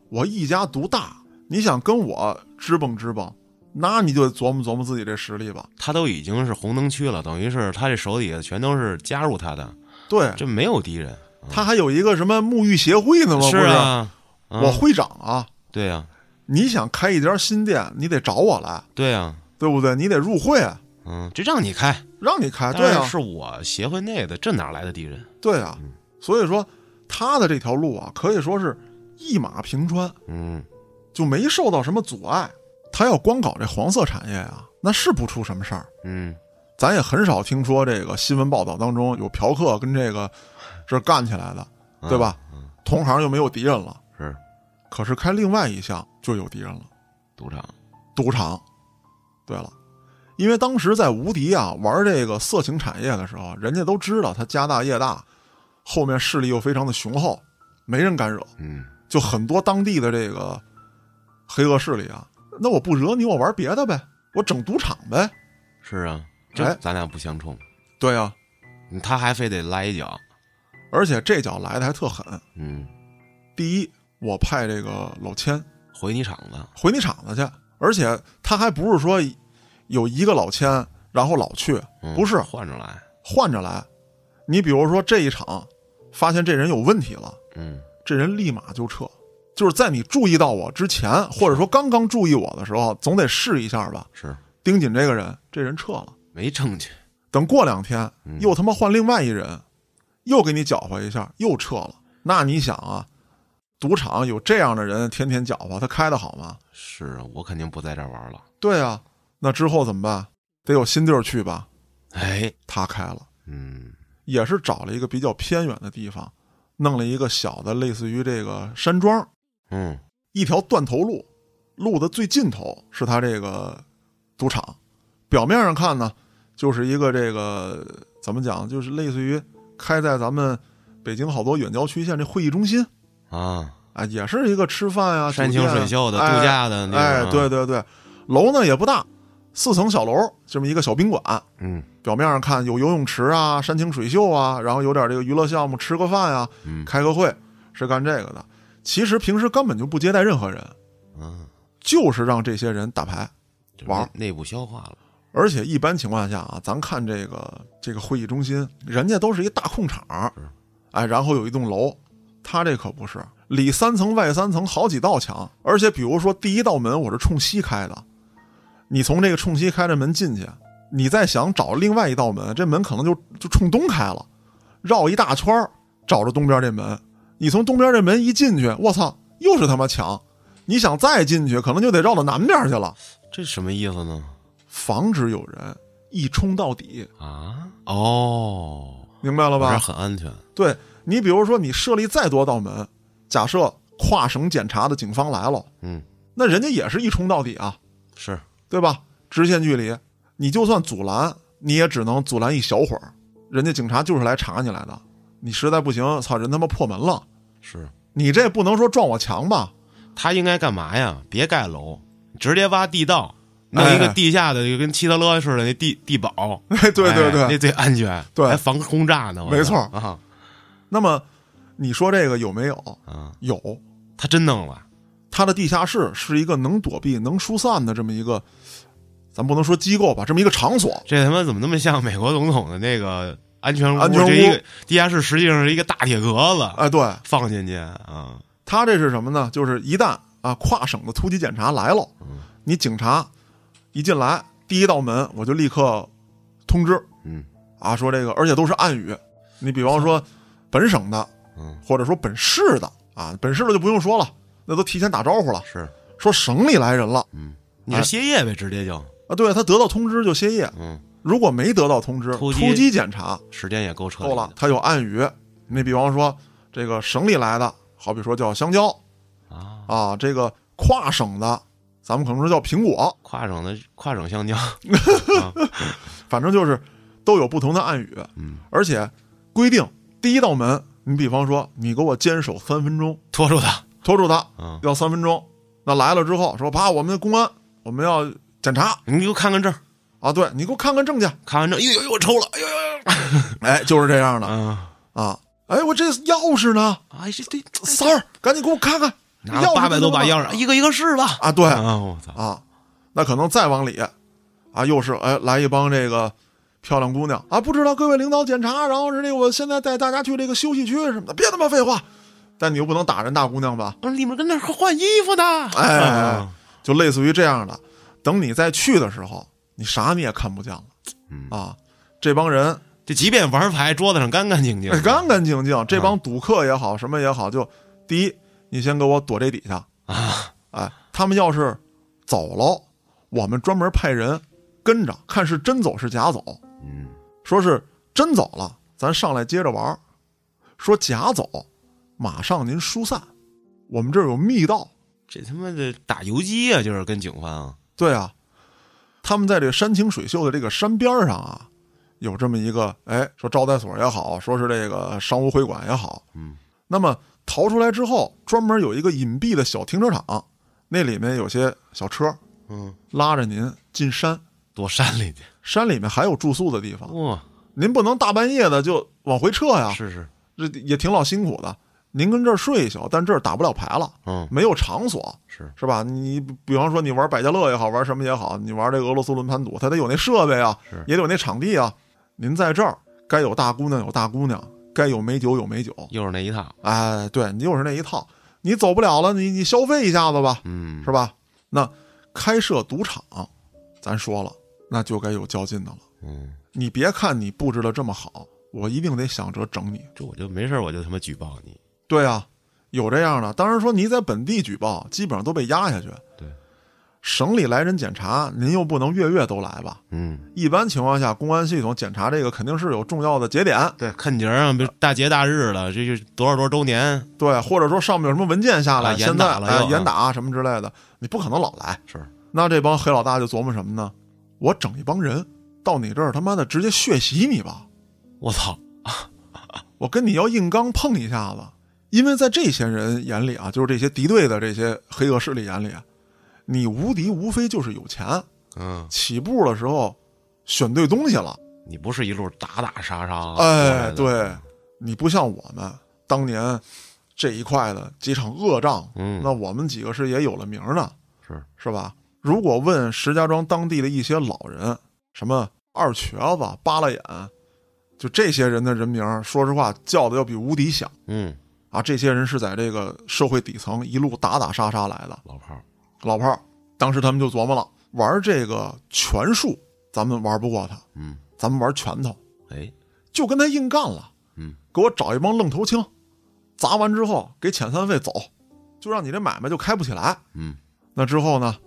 我一家独大。你想跟我支蹦支蹦，那你就琢磨琢磨自己这实力吧。他都已经是红灯区了，等于是他这手底下全都是加入他的，对，这没有敌人，他还有一个什么沐浴协会呢吗？不是，啊，嗯我会长啊。对呀，你想开一家新店，你得找我来，对呀，对不对？你得入会，嗯，就让你开，让你开。对啊，是是我协会内的，这哪来的敌人？对啊。所以说，他的这条路啊，可以说是一马平川，嗯，就没受到什么阻碍。他要光搞这黄色产业啊，那是不出什么事儿。嗯，咱也很少听说这个新闻报道当中有嫖客跟这个这干起来的，对吧？同行又没有敌人了，是可是开另外一项就有敌人了，赌场，赌场。对了，因为当时在无敌啊玩这个色情产业的时候，人家都知道他家大业大，后面势力又非常的雄厚，没人敢惹，嗯，就很多当地的这个黑恶势力啊，那我不惹你，我玩别的呗，我整赌场呗。是啊，这哎。咱俩不相冲，对啊，他还非得来一脚，而且这脚来的还特狠。嗯，第一，我派这个老千回你场子，回你厂子去，而且他还不是说有一个老千，然后老去，嗯不是换着来，换着来。你比如说这一场，发现这人有问题了，嗯，这人立马就撤。就是在你注意到我之前，或者说刚刚注意我的时候，总得试一下吧，是盯紧这个人，这人撤了。没证据，等过两天嗯又他妈换另外一人，又给你搅和一下，又撤了。那你想啊，赌场有这样的人天天搅和，他开的好吗？是啊，我肯定不在这玩了，对啊，那之后怎么办？得有新地儿去吧。哎，他开了，嗯，也是找了一个比较偏远的地方，弄了一个小的类似于这个山庄，嗯，一条断头路，路的最尽头是他这个赌场。表面上看呢，就是一个这个怎么讲，就是类似于开在咱们北京好多远郊区县这会议中心啊，啊，也是一个吃饭呀、山清水秀的哎度假的那种哎，啊对，对对，楼呢也不大，四层小楼，这么一个小宾馆。嗯表面上看有游泳池啊、山清水秀啊，然后有点这个娱乐项目，吃个饭呀、嗯开个会，是干这个的。其实平时根本就不接待任何人，嗯，就是让这些人打牌。玩内内部消化了，而且一般情况下啊，咱看这个这个会议中心，人家都是一大空场儿，哎，然后有一栋楼，他这可不是，里三层外三层，好几道墙。而且比如说第一道门我是冲西开的，你从这个冲西开的门进去，你再想找另外一道门，这门可能就就冲东开了，绕一大圈儿找着东边这门。你从东边这门一进去，我操，又是他妈墙。你想再进去，可能就得绕到南边去了。这什么意思呢？防止有人一冲到底，啊，哦，明白了吧这？很安全，对你，比如说你设立再多道门，假设跨省检查的警方来了，嗯，那人家也是一冲到底啊，是，对吧？直线距离，你就算阻拦，你也只能阻拦一小会儿，人家警察就是来查你来的。你实在不行，操，人他妈破门了，是，你这不能说撞我墙吧？他应该干嘛呀？别盖楼，直接挖地道，弄一个哎地下的，就跟希特勒似的那地地堡。哎，对对对，哎那最安全，对还防轰炸呢。没错啊那么你说这个有没有？啊，有，他真弄了，它的地下室是一个能躲避、能疏散的这么一个，咱不能说机构吧，这么一个场所。这他妈怎么那么像美国总统的那个安全屋？安全屋？这一个地下室实际上是一个大铁格子，哎，对，放进去啊，它这是什么呢？就是一旦啊跨省的突击检查来了，你警察一进来，第一道门我就立刻通知。嗯。啊，说这个，而且都是暗语。你比方说本省的，嗯，或者说本市的啊，本市的就不用说了，那都提前打招呼了，是，说省里来人了。嗯。你是歇业呗，直接就，啊，对他得到通知就歇业，嗯，如果没得到通知，突击突击检查。时间也够彻底，够了他有暗语。你比方说这个省里来的，好比说叫香蕉。啊，啊，这个跨省的，咱们可能说叫苹果，跨省的跨省香蕉，反正就是都有不同的暗语。嗯，而且规定第一道门，你比方说你给我坚守三分钟，拖住他，拖住他嗯，要三分钟。那来了之后说，啪，我们的公安我们要检查。你给我看看证，啊，对你给我看看证去。看完证，哎呦呦，我抽了，哎呦呦呦，哎，就是这样的。嗯，啊。哎，我这钥匙呢？哎这这三儿，赶紧给我看看，拿了八百多把钥匙，一个一个试吧，啊，对。啊，我操，啊，那可能再往里啊，又是哎来一帮这个漂亮姑娘。啊，不知道各位领导检查，然后是这个，我现在带大家去这个休息区什么的，别他妈废话。但你又不能打人大姑娘吧？不是你们跟那儿换衣服呢？哎啊就类似于这样的。等你再去的时候，你啥你也看不见了嗯啊。这帮人这即便玩牌，桌子上干干净净哎，干干净净。这帮赌客也好，什么也好，就第一，你先给我躲这底下啊。哎，他们要是走了，我们专门派人跟着，看是真走是假走。嗯，说是真走了，咱上来接着玩；说假走，马上您疏散。我们这儿有密道。这他妈的打游击啊，就是跟警方啊。对啊，他们在这山清水秀的这个山边上啊，有这么一个，哎，说招待所也好，说是这个商务会馆也好，嗯，那么逃出来之后，专门有一个隐蔽的小停车场，那里面有些小车嗯，拉着您进山，躲山里去。山里面还有住宿的地方，哇，您不能大半夜的就往回撤呀，是是，这也挺老辛苦的。您跟这儿睡一宿，但这儿打不了牌了，嗯，没有场所，是是吧？你比方说你玩百家乐也好，玩什么也好，你玩这个俄罗斯轮盘赌，它得有那设备啊是，也得有那场地啊。您在这儿该有大姑娘有大姑娘，该有美酒有美酒，又是那一套。哎，对你又是那一套，你走不了了，你你消费一下子吧，嗯，是吧？那开设赌场，咱说了，那就该有较劲的了。嗯，你别看你布置的这么好，我一定得想着整你。这我就没事儿我就他妈举报你。对啊，有这样的。当然说你在本地举报，基本上都被压下去。对，省里来人检查，您又不能月月都来吧？嗯，一般情况下，公安系统检查这个肯定是有重要的节点，对，看节儿，比如大节大日的，这就多少多少周年。对，或者说上面有什么文件下来，啊严现在哎打严打什么之类的，你不可能老来。是，那这帮黑老大就琢磨什么呢？我整一帮人到你这儿，他妈的直接血洗你吧！我操，我跟你要硬刚碰一下子，因为在这些人眼里啊，就是这些敌对的这些黑恶势力眼里，啊你无敌无非就是有钱。嗯，起步的时候选对东西了，你不是一路打打杀杀。哎，，对，你不像我们当年这一块的几场恶仗，嗯那我们几个是也有了名儿的，是是吧？如果问石家庄当地的一些老人，什么二瘸子、扒拉眼，就这些人的人名儿，说实话叫的要比无敌响嗯，啊！这些人是在这个社会底层一路打打杀杀来的老炮儿，老炮儿。当时他们就琢磨了，玩这个拳术，咱们玩不过他，嗯，咱们玩拳头，哎，就跟他硬干了。嗯，给我找一帮愣头青，砸完之后给遣散费走，就让你这买卖就开不起来。嗯，那之后呢，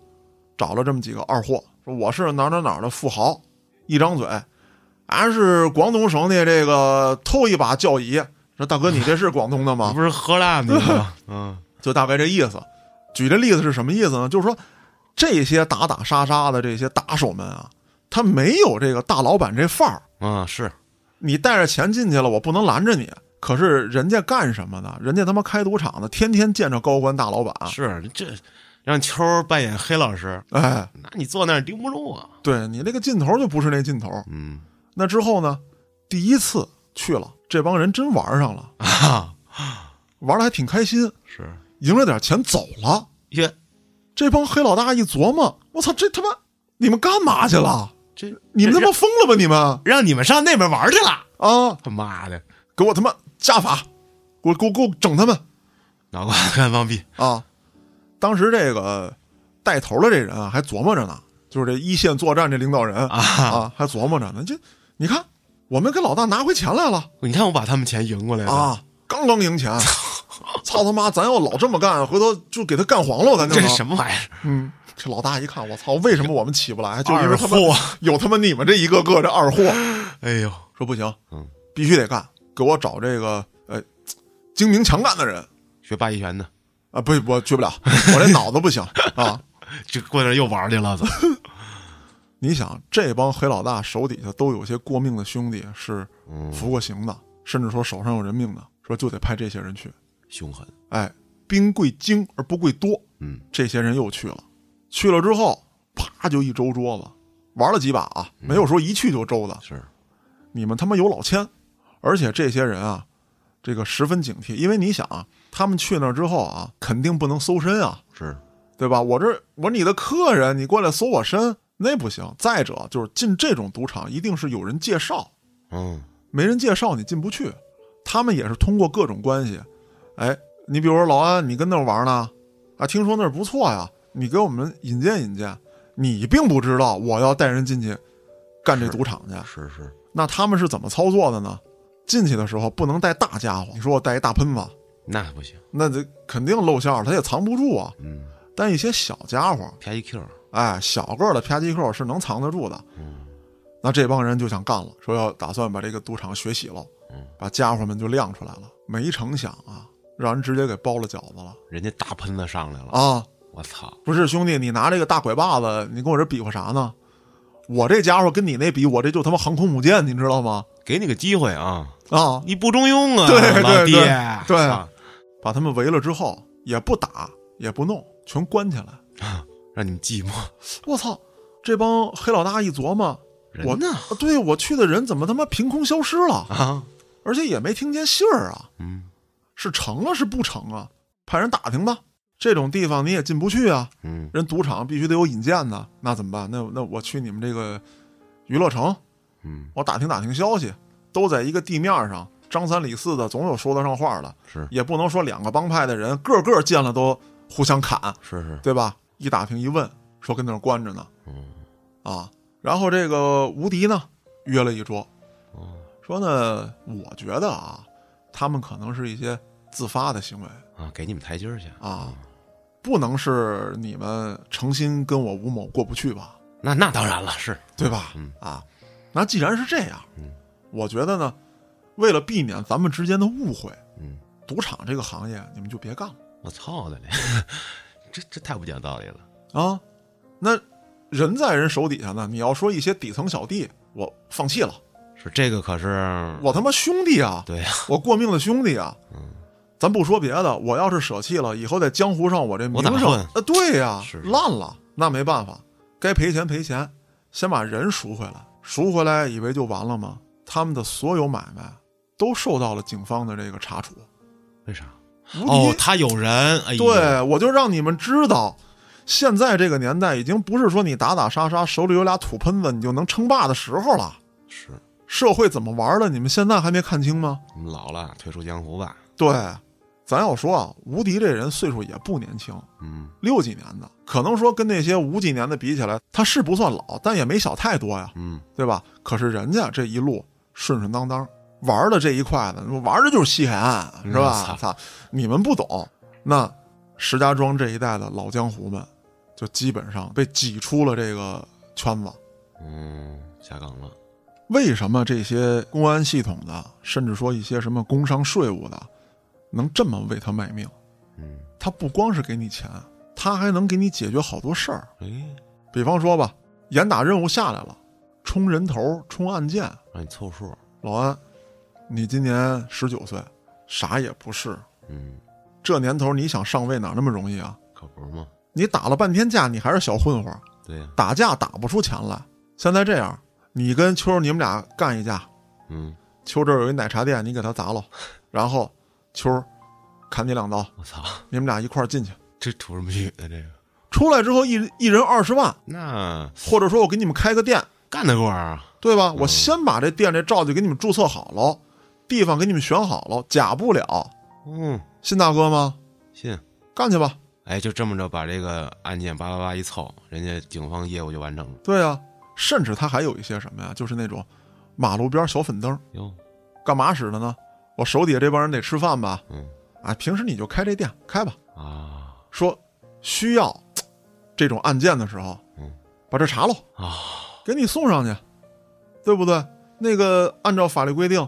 找了这么几个二货，说我是哪哪哪的富豪，一张嘴，俺是广东省的这个头一把教姨。说大哥，你这是广东的吗？不是河南的吗？嗯，就大概这意思。举这例子是什么意思呢？就是说，这些打打杀杀的这些打手们啊，他没有这个大老板这范儿。啊，是，你带着钱进去了，我不能拦着你。可是人家干什么呢？人家他妈开赌场的，天天见着高官大老板。是这让秋儿扮演黑老师，哎，那你坐那儿盯不住啊。对你那个劲头就不是那劲头。嗯那之后呢，第一次去了，这帮人真玩上了，啊，玩的还挺开心，是赢了点钱走了。耶，这帮黑老大一琢磨，我操，这他妈你们干嘛去了？这你们他妈疯了吧？你们让你们上那边玩去了，啊！他妈的，给我他妈加法，给我给我给我整他们脑瓜子干放屁，啊！当时这个带头的这人啊，还琢磨着呢，就是这一线作战这领导人啊啊，还琢磨着呢。就你看，我们给老大拿回钱来了你看我把他们钱赢过来了，啊，刚刚赢钱，操他妈！咱要老这么干，回头就给他干黄了，咱就这什么玩意儿？嗯，这老大一看，我操，为什么我们起不来？就因为 有他妈你们这一个个这二货。哎呦，说不行，嗯，必须得干，给我找这个呃精明强干的人学八极拳的，啊！不，我去不了，我这脑子不行啊！这过那儿又玩去了，怎么你想，这帮黑老大手底下都有些过命的兄弟是嗯服过刑的，甚至说手上有人命的，说就得派这些人去。凶狠？哎，兵贵精而不贵多，嗯，这些人又去了，去了之后，啪就一周桌子，玩了几把啊，没有说一去就周的。是，你们他妈有老千，而且这些人啊，这个十分警惕，因为你想啊，他们去那儿之后啊，肯定不能搜身啊，是，对吧？我这我你的客人，你过来搜我身，那不行。再者就是进这种赌场一定是有人介绍，嗯，没人介绍你进不去。他们也是通过各种关系，哎，你比如说老安，你跟那儿玩呢，啊，听说那儿不错呀，你给我们引荐引荐。你并不知道我要带人进去干这赌场去，是是，那他们是怎么操作的呢？进去的时候不能带大家伙，你说我带一大喷子，那不行，那这肯定露馅儿，他也藏不住啊。嗯，但一些小家伙，啪一 Q，哎，小个儿的啪叽扣是能藏得住的。嗯，那这帮人就想干了，说要打算把这个赌场血洗了，嗯，把家伙们就亮出来了。没成想啊，让人直接给包了饺子了人家大喷子上来了，啊！我操，不是兄弟，你拿这个大拐把子，你跟我这比划啥呢？我这家伙跟你那比，我这就他妈航空母舰，你知道吗？给你个机会啊，啊，你不中用啊，对对，对对把他们围了之后，也不打也不弄，全关起来。让你们寂寞。我操！这帮黑老大一琢磨，我人呢？啊对我去的人怎么他妈凭空消失了？啊，而且也没听见信儿啊，嗯是成了是不成啊？派人打听吧。这种地方你也进不去啊，嗯人赌场必须得有引荐呢，那怎么办？那那我去你们这个娱乐城，嗯，我打听打听消息，都在一个地面上，张三李四的，总有说得上话的，是也不能说两个帮派的人个个见了都互相砍，是是，对吧？一打听一问，说跟那儿关着呢，嗯啊，然后这个吴迪呢约了一桌，哦，说呢，我觉得啊，他们可能是一些自发的行为啊，给你们台阶儿去啊，不能是你们诚心跟我吴某过不去吧？那那当然了，是对吧？嗯啊，那既然是这样，嗯我觉得呢，为了避免咱们之间的误会，嗯，赌场这个行业你们就别干了我操的嘞，这这太不讲道理了。啊。那人在人手底下呢，你要说一些底层小弟，我放弃了，是这个可是我他妈兄弟啊，对呀，我过命的兄弟啊。嗯咱不说别的，我要是舍弃了，以后在江湖上我这名声，啊呃，对呀、是烂了，那没办法，该赔钱赔钱，先把人赎回来，赎回来以为就完了吗？他们的所有买卖都受到了警方的这个查处。为啥？哦，他有人，哎，对，我就让你们知道，现在这个年代已经不是说你打打杀杀，手里有俩土喷子你就能称霸的时候了。是社会怎么玩的，你们现在还没看清吗？你们老了，退出江湖吧。对，咱要说啊，无敌这人岁数也不年轻，嗯六几年的，可能说跟那些五几年的比起来，他是不算老，但也没小太多呀，嗯，对吧？可是人家这一路顺顺当当玩的这一块的，玩的就是西海岸，是吧？操，你们不懂，那石家庄这一带的老江湖们，就基本上被挤出了这个圈子。嗯，下岗了。为什么这些公安系统的，甚至说一些什么工商税务的，能这么为他卖命？嗯，他不光是给你钱，他还能给你解决好多事儿。哎，比方说吧，严打任务下来了，冲人头、冲案件。让你凑数。老安，你今年十九岁，啥也不是。嗯，这年头你想上位哪那么容易啊？可不是吗？你打了半天架，你还是小混混，对呀。打架打不出钱来。现在这样，你跟秋儿你们俩干一架，嗯，秋这儿有一奶茶店，你给他砸了，然后秋儿砍你两刀，我操，你们俩一块儿进去，这图什么语呢？这个出来之后一一人二十万，那或者说我给你们开个店，干得过啊？对吧？我先把这店这照就给你们注册好了，地方给你们选好了，假不了，嗯，信大哥吗？信。干去吧。哎，就这么着把这个案件叭叭叭一凑，人家警方业务就完成了。对啊，甚至他还有一些什么呀，就是那种马路边小粉灯，哟，干嘛使的呢？我手底下这帮人得吃饭吧？嗯啊，平时你就开这店开吧。啊说需要这种案件的时候，嗯，把这查喽，啊，给你送上去，对不对？那个按照法律规定，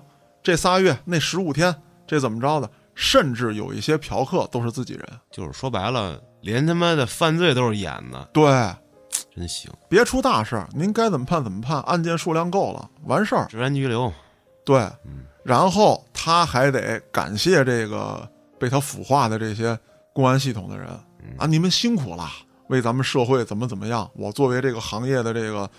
这仨月那十五天，这怎么着的？甚至有一些嫖客都是自己人。就是说白了，连他妈的犯罪都是演的，对，真行，别出大事儿，您该怎么判怎么判，案件数量够了，完事儿。治安拘留。对，嗯然后他还得感谢这个被他腐化的这些公安系统的人嗯啊，你们辛苦了，为咱们社会怎么怎么样。我作为这个行业的这个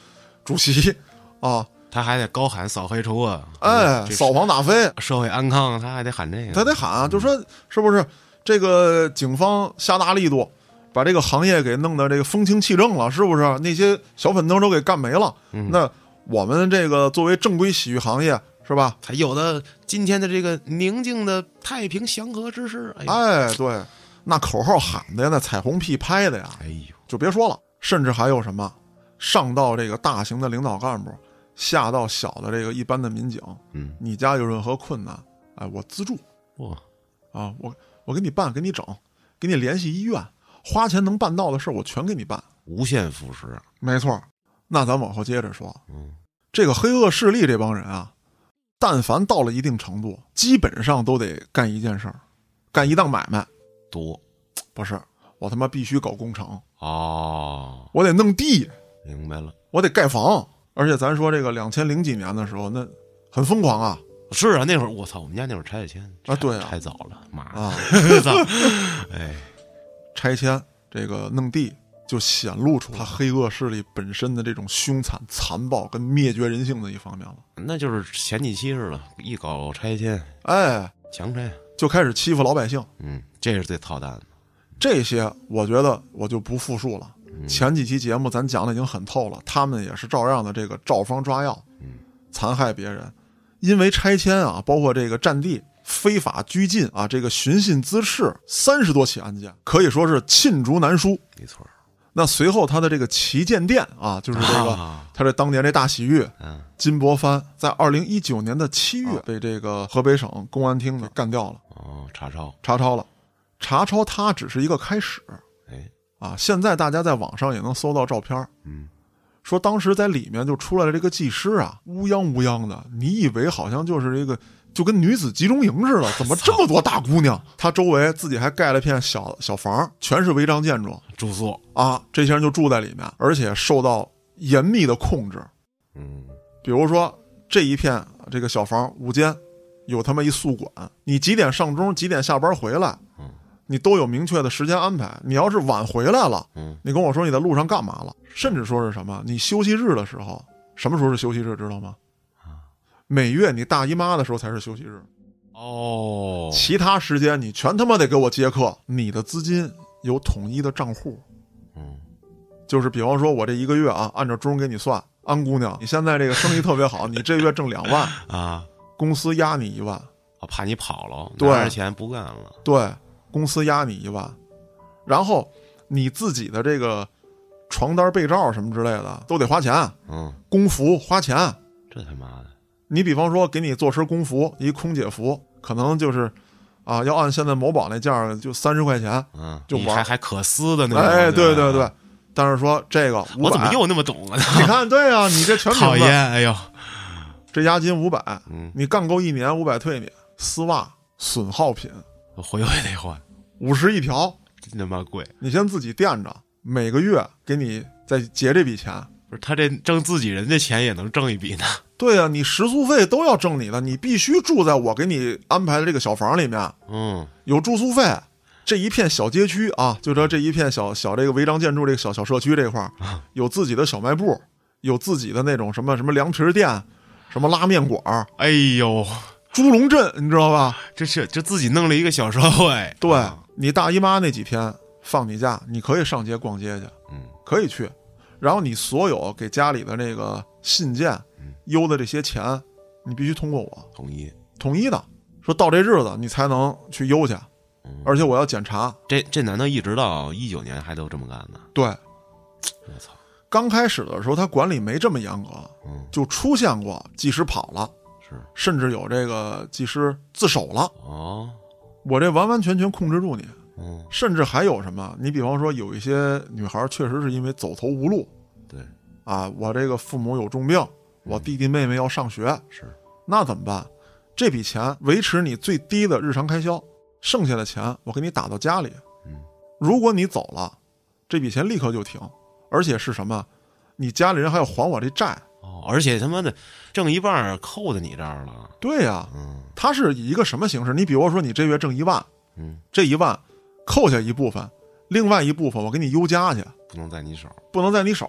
主席啊，他还得高喊扫黑除恶，哎，扫黄打非，社会安康，他还得喊这个。他得喊啊，就说是不是这个警方下大力度把这个行业给弄得这个风清气正了，是不是？那些小粉灯都给干没了。嗯那我们这个作为正规洗浴行业，是吧？才有的今天的这个宁静的太平祥和之势。哎，哎，对，那口号喊的呀，那彩虹屁拍的呀，哎呦，就别说了。甚至还有什么，上到这个大型的领导干部，下到小的这个一般的民警，嗯，你家有任何困难，哎，我资助哇，啊，我我给你办，给你整，给你联系医院，花钱能办到的事儿，我全给你办。无限扶持。没错，那咱往后接着说，嗯，这个黑恶势力这帮人啊，但凡到了一定程度，基本上都得干一件事儿，干一档买卖，多不是我他妈必须搞工程，哦，我得弄地，明白了。我得盖房，而且咱说这个两千零几年的时候，那很疯狂啊是啊，那会儿我操，我们家那会儿拆迁啊对啊太早了，妈的，啊！操，哎，拆迁这个弄地，就显露出他黑恶势力本身的这种凶残、残暴跟灭绝人性的一方面了。那就是前几期似的，一搞拆迁哎，强拆，就开始欺负老百姓。嗯，这是最操蛋的。这些我觉得我就不复述了。嗯。前几期节目咱讲的已经很透了，他们也是照样的这个照方抓药，嗯。残害别人，因为拆迁啊，包括这个占地、非法拘禁啊，这个寻衅滋事，三十多起案件，可以说是罄竹难书。没错，那随后他的这个旗舰店啊，就是这个、啊。他这当年这大洗浴嗯，金博帆，在二零一九年的七月被这个河北省公安厅给干掉了，哦，查抄，查抄了。查抄他只是一个开始。哎，啊，现在大家在网上也能搜到照片儿，嗯，说当时在里面就出来了这个技师啊，乌泱乌泱的，你以为好像就是这个就跟女子集中营似的，怎么这么多大姑娘？她周围自己还盖了片小小房，全是违章建筑住宿，啊，这些人就住在里面，而且受到严密的控制。嗯，比如说这一片这个小房五间，有他妈一宿管，你几点上钟，几点下班回来，嗯你都有明确的时间安排。你要是晚回来了，嗯，你跟我说你在路上干嘛了，甚至说是什么，你休息日的时候，什么时候是休息日，知道吗？每月你大姨妈的时候才是休息日，哦，其他时间你全他妈得给我接客。你的资金有统一的账户，嗯，就是比方说我这一个月啊，按照钟给你算，安姑娘，你现在这个生意特别好，你这月挣两万，啊，公司压你一万，啊怕你跑了，对。拿着钱不干了，对，公司压你一万，然后你自己的这个床单、被罩什么之类的都得花钱，嗯，工服花钱。这他妈的，你比方说给你做身工服，一空姐服，可能就是啊，要按现在某宝那价就三十块钱。嗯，就玩还还可撕的那种，哎，对对对，，但是说这个，我怎么又那么懂啊？你看对啊，你这全。讨厌，哎呦，这押金五百，嗯，你干够一年五百退你。丝袜损耗品我回回得换，五十一条，真他妈贵。你先自己垫着，每个月给你再结这笔钱。不是他这挣自己人的钱也能挣一笔呢。对啊，你食宿费都要挣你的，你必须住在我给你安排的这个小房里面，嗯，有住宿费。这一片小街区啊，就说这一片小小这个违章建筑这个小小社区这块儿，有自己的小卖部，有自己的那种什么什么凉皮店，什么拉面馆儿，哎呦，猪笼镇，你知道吧？这是这自己弄了一个小社会。对啊你大姨妈那几天放你假，你可以上街逛街去，嗯，可以去。然后你所有给家里的那个信件嗯邮的这些钱，你必须通过我统一。统一的，说到这日子你才能去邮去，嗯而且我要检查。这这难道一直到一九年还都这么干呢？对，我操！刚开始的时候他管理没这么严格，嗯，就出现过即使跑了，是甚至有这个技师自首了。哦，我这完完全全控制住你，嗯，甚至还有什么？你比方说有一些女孩确实是因为走投无路对，啊，我这个父母有重病，我弟弟妹妹要上学，是，那怎么办？这笔钱维持你最低的日常开销，剩下的钱我给你打到家里。嗯，如果你走了，这笔钱立刻就停，而且是什么？你家里人还要还我这债。哦，而且他妈的挣一半儿扣在你这儿了。对呀、嗯它是以一个什么形式？你比如说，你这月挣一万，嗯，这一万扣下一部分，另外一部分我给你优加去，不能在你手，不能在你手，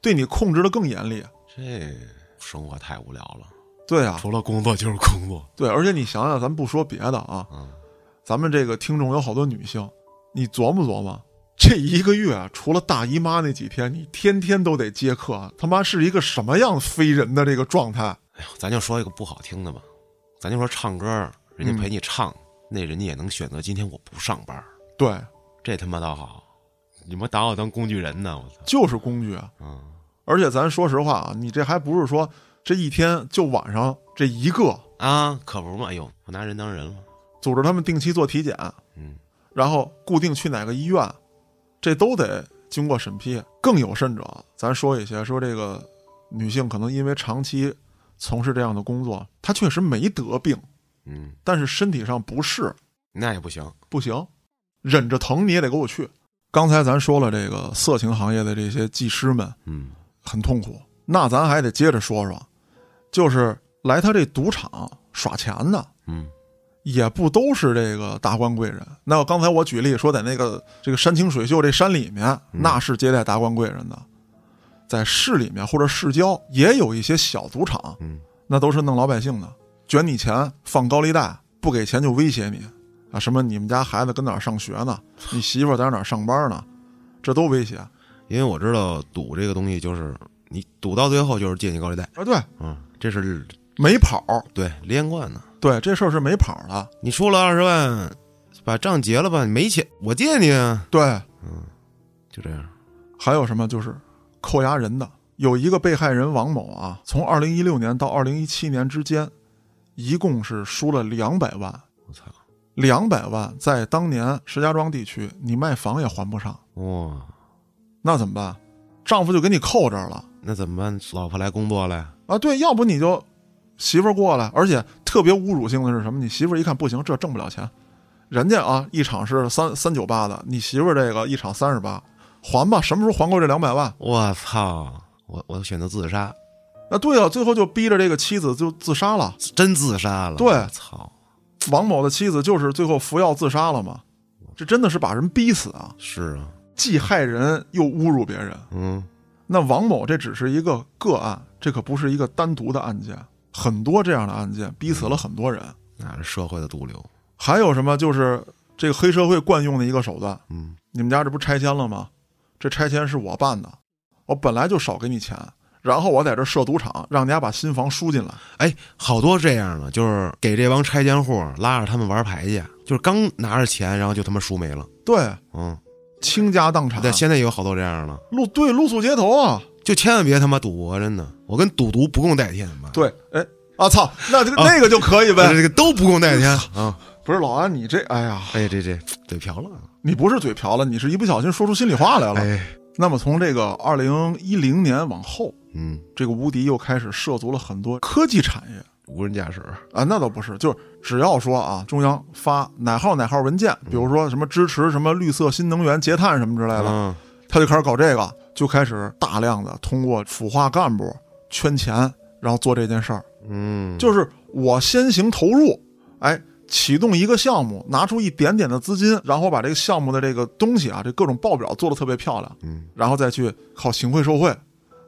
对你控制的更严厉。这生活太无聊了。对啊，除了工作就是工作。对，而且你想想，咱不说别的啊，嗯，咱们这个听众有好多女性，你琢磨琢磨，这一个月啊，除了大姨妈那几天，你天天都得接客，他妈是一个什么样非人的这个状态？哎呦，咱就说一个不好听的吧，咱就说唱歌，人家陪你唱，那人家也能选择今天我不上班，对，这他妈倒好，你们打我当工具人呢？我操！就是工具啊。嗯，而且咱说实话啊，你这还不是说这一天就晚上这一个，啊，可不嘛！哎呦，我拿人当人了。组织他们定期做体检，嗯，然后固定去哪个医院，这都得经过审批。更有甚者，咱说一些说这个女性可能因为长期从事这样的工作，她确实没得病，嗯，但是身体上不适，那也不行。不行，忍着疼你也得给我去。刚才咱说了这个色情行业的这些技师们嗯很痛苦，那咱还得接着说说，就是来他这赌场耍钱的，嗯也不都是这个达官贵人。那刚才我举例说，在那个这个山清水秀这山里面，那是接待达官贵人的。在市里面或者市郊也有一些小赌场，嗯，那都是弄老百姓的，卷你钱，放高利贷，不给钱就威胁你啊！什么你们家孩子跟哪儿上学呢？你媳妇在哪儿上班呢？这都威胁啊！因为我知道赌这个东西就是你赌到最后就是借你高利贷啊，对，嗯，这是没跑，对连贯的。对这事儿是没跑了。你输了二十万，把账结了吧，你没钱，我借你啊，对，就这样。还有什么就是扣押人的，有一个被害人王某啊，从二零一六年到二零一七年之间，一共是输了两百万。我操，两百万在当年石家庄地区，你卖房也还不上，哇，那怎么办？丈夫就给你扣这儿了那怎么办？老婆来工作来，啊！对，要不你就媳妇儿过来，而且特别侮辱性的是什么？你媳妇儿一看不行，这挣不了钱，人家啊一场是三三九八的，你媳妇儿这个一场三十八，还吧，什么时候还够这两百万？我操，我我选择自杀，那，对啊，最后就逼着这个妻子就自杀了。真自杀了。对操，王某的妻子就是最后服药自杀了嘛？这真的是把人逼死啊！是啊，既害人又侮辱别人。嗯，那王某这只是一个个案，这可不是一个单独的案件，很多这样的案件逼死了很多人。那是社会的毒瘤。还有什么？就是这个黑社会惯用的一个手段。嗯，你们家这不拆迁了吗？这拆迁是我办的，我本来就少给你钱，然后我在这设赌场，让你家把新房输进来。哎，好多这样的，就是给这帮拆迁户拉着他们玩牌去，就是刚拿着钱，然后就他妈输没了。对，嗯，倾家荡产。对，现在有好多这样的，露对露宿街头啊！就千万别他妈赌博，真的，我跟赌毒不共戴天吧？对，哎。啊操，那这个、啊。那个就可以呗。这个都不共戴天 啊！不是老安，你这哎呀，哎，这这嘴瓢了，你不是嘴瓢了，你是一不小心说出心里话来了。哎，那么从这个二零一零年往后，嗯，这个无敌又开始涉足了很多科技产业。无人驾驶，啊，那倒不是，就是只要说啊，中央发哪号哪号文件，比如说什么支持什么绿色新能源、节碳什么之类的，嗯，他就开始搞这个，就开始大量的通过腐化干部圈钱，然后做这件事儿。嗯，就是我先行投入，哎，启动一个项目，拿出一点点的资金，然后把这个项目的这个东西啊，这各种报表做的特别漂亮，嗯，然后再去靠行贿受贿，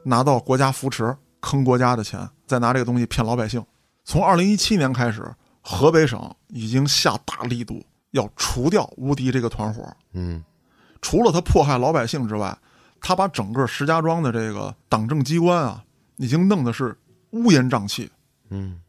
拿到国家扶持，坑国家的钱，再拿这个东西骗老百姓。从二零一七年开始，河北省已经下大力度要除掉无敌这个团伙，嗯，除了他迫害老百姓之外，他把整个石家庄的这个党政机关啊，已经弄得是乌烟瘴气。嗯，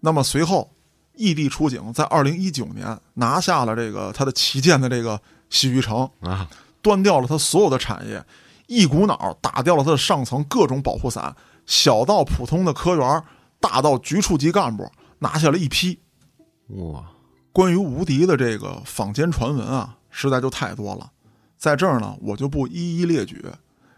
那么随后，异地出警，在二零一九年拿下了这个他的旗舰的这个洗浴城，啊，端掉了他所有的产业，一股脑打掉了他的上层各种保护伞，小到普通的科员，大到局处级干部，拿下了一批。哇，关于无敌的这个坊间传闻啊，实在就太多了，在这儿呢，我就不一一列举。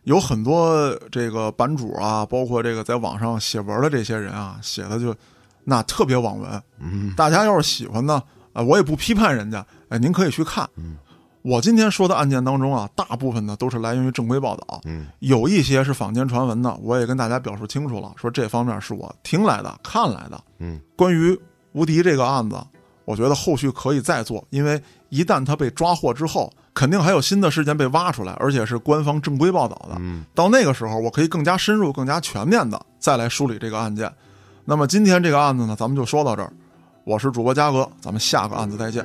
有很多这个版主啊，包括这个在网上写文的这些人啊，写的就那特别网文。嗯，大家要是喜欢呢，啊，我也不批判人家，哎，您可以去看。嗯，我今天说的案件当中啊，大部分呢都是来源于正规报道，嗯，有一些是坊间传闻的，我也跟大家表述清楚了，说这方面是我听来的、看来的。嗯，关于无敌这个案子，我觉得后续可以再做，因为一旦他被抓获之后，肯定还有新的事件被挖出来，而且是官方正规报道的。嗯，到那个时候，我可以更加深入、更加全面的再来梳理这个案件。那么今天这个案子呢，咱们就说到这儿。我是主播嘉哥，咱们下个案子再见。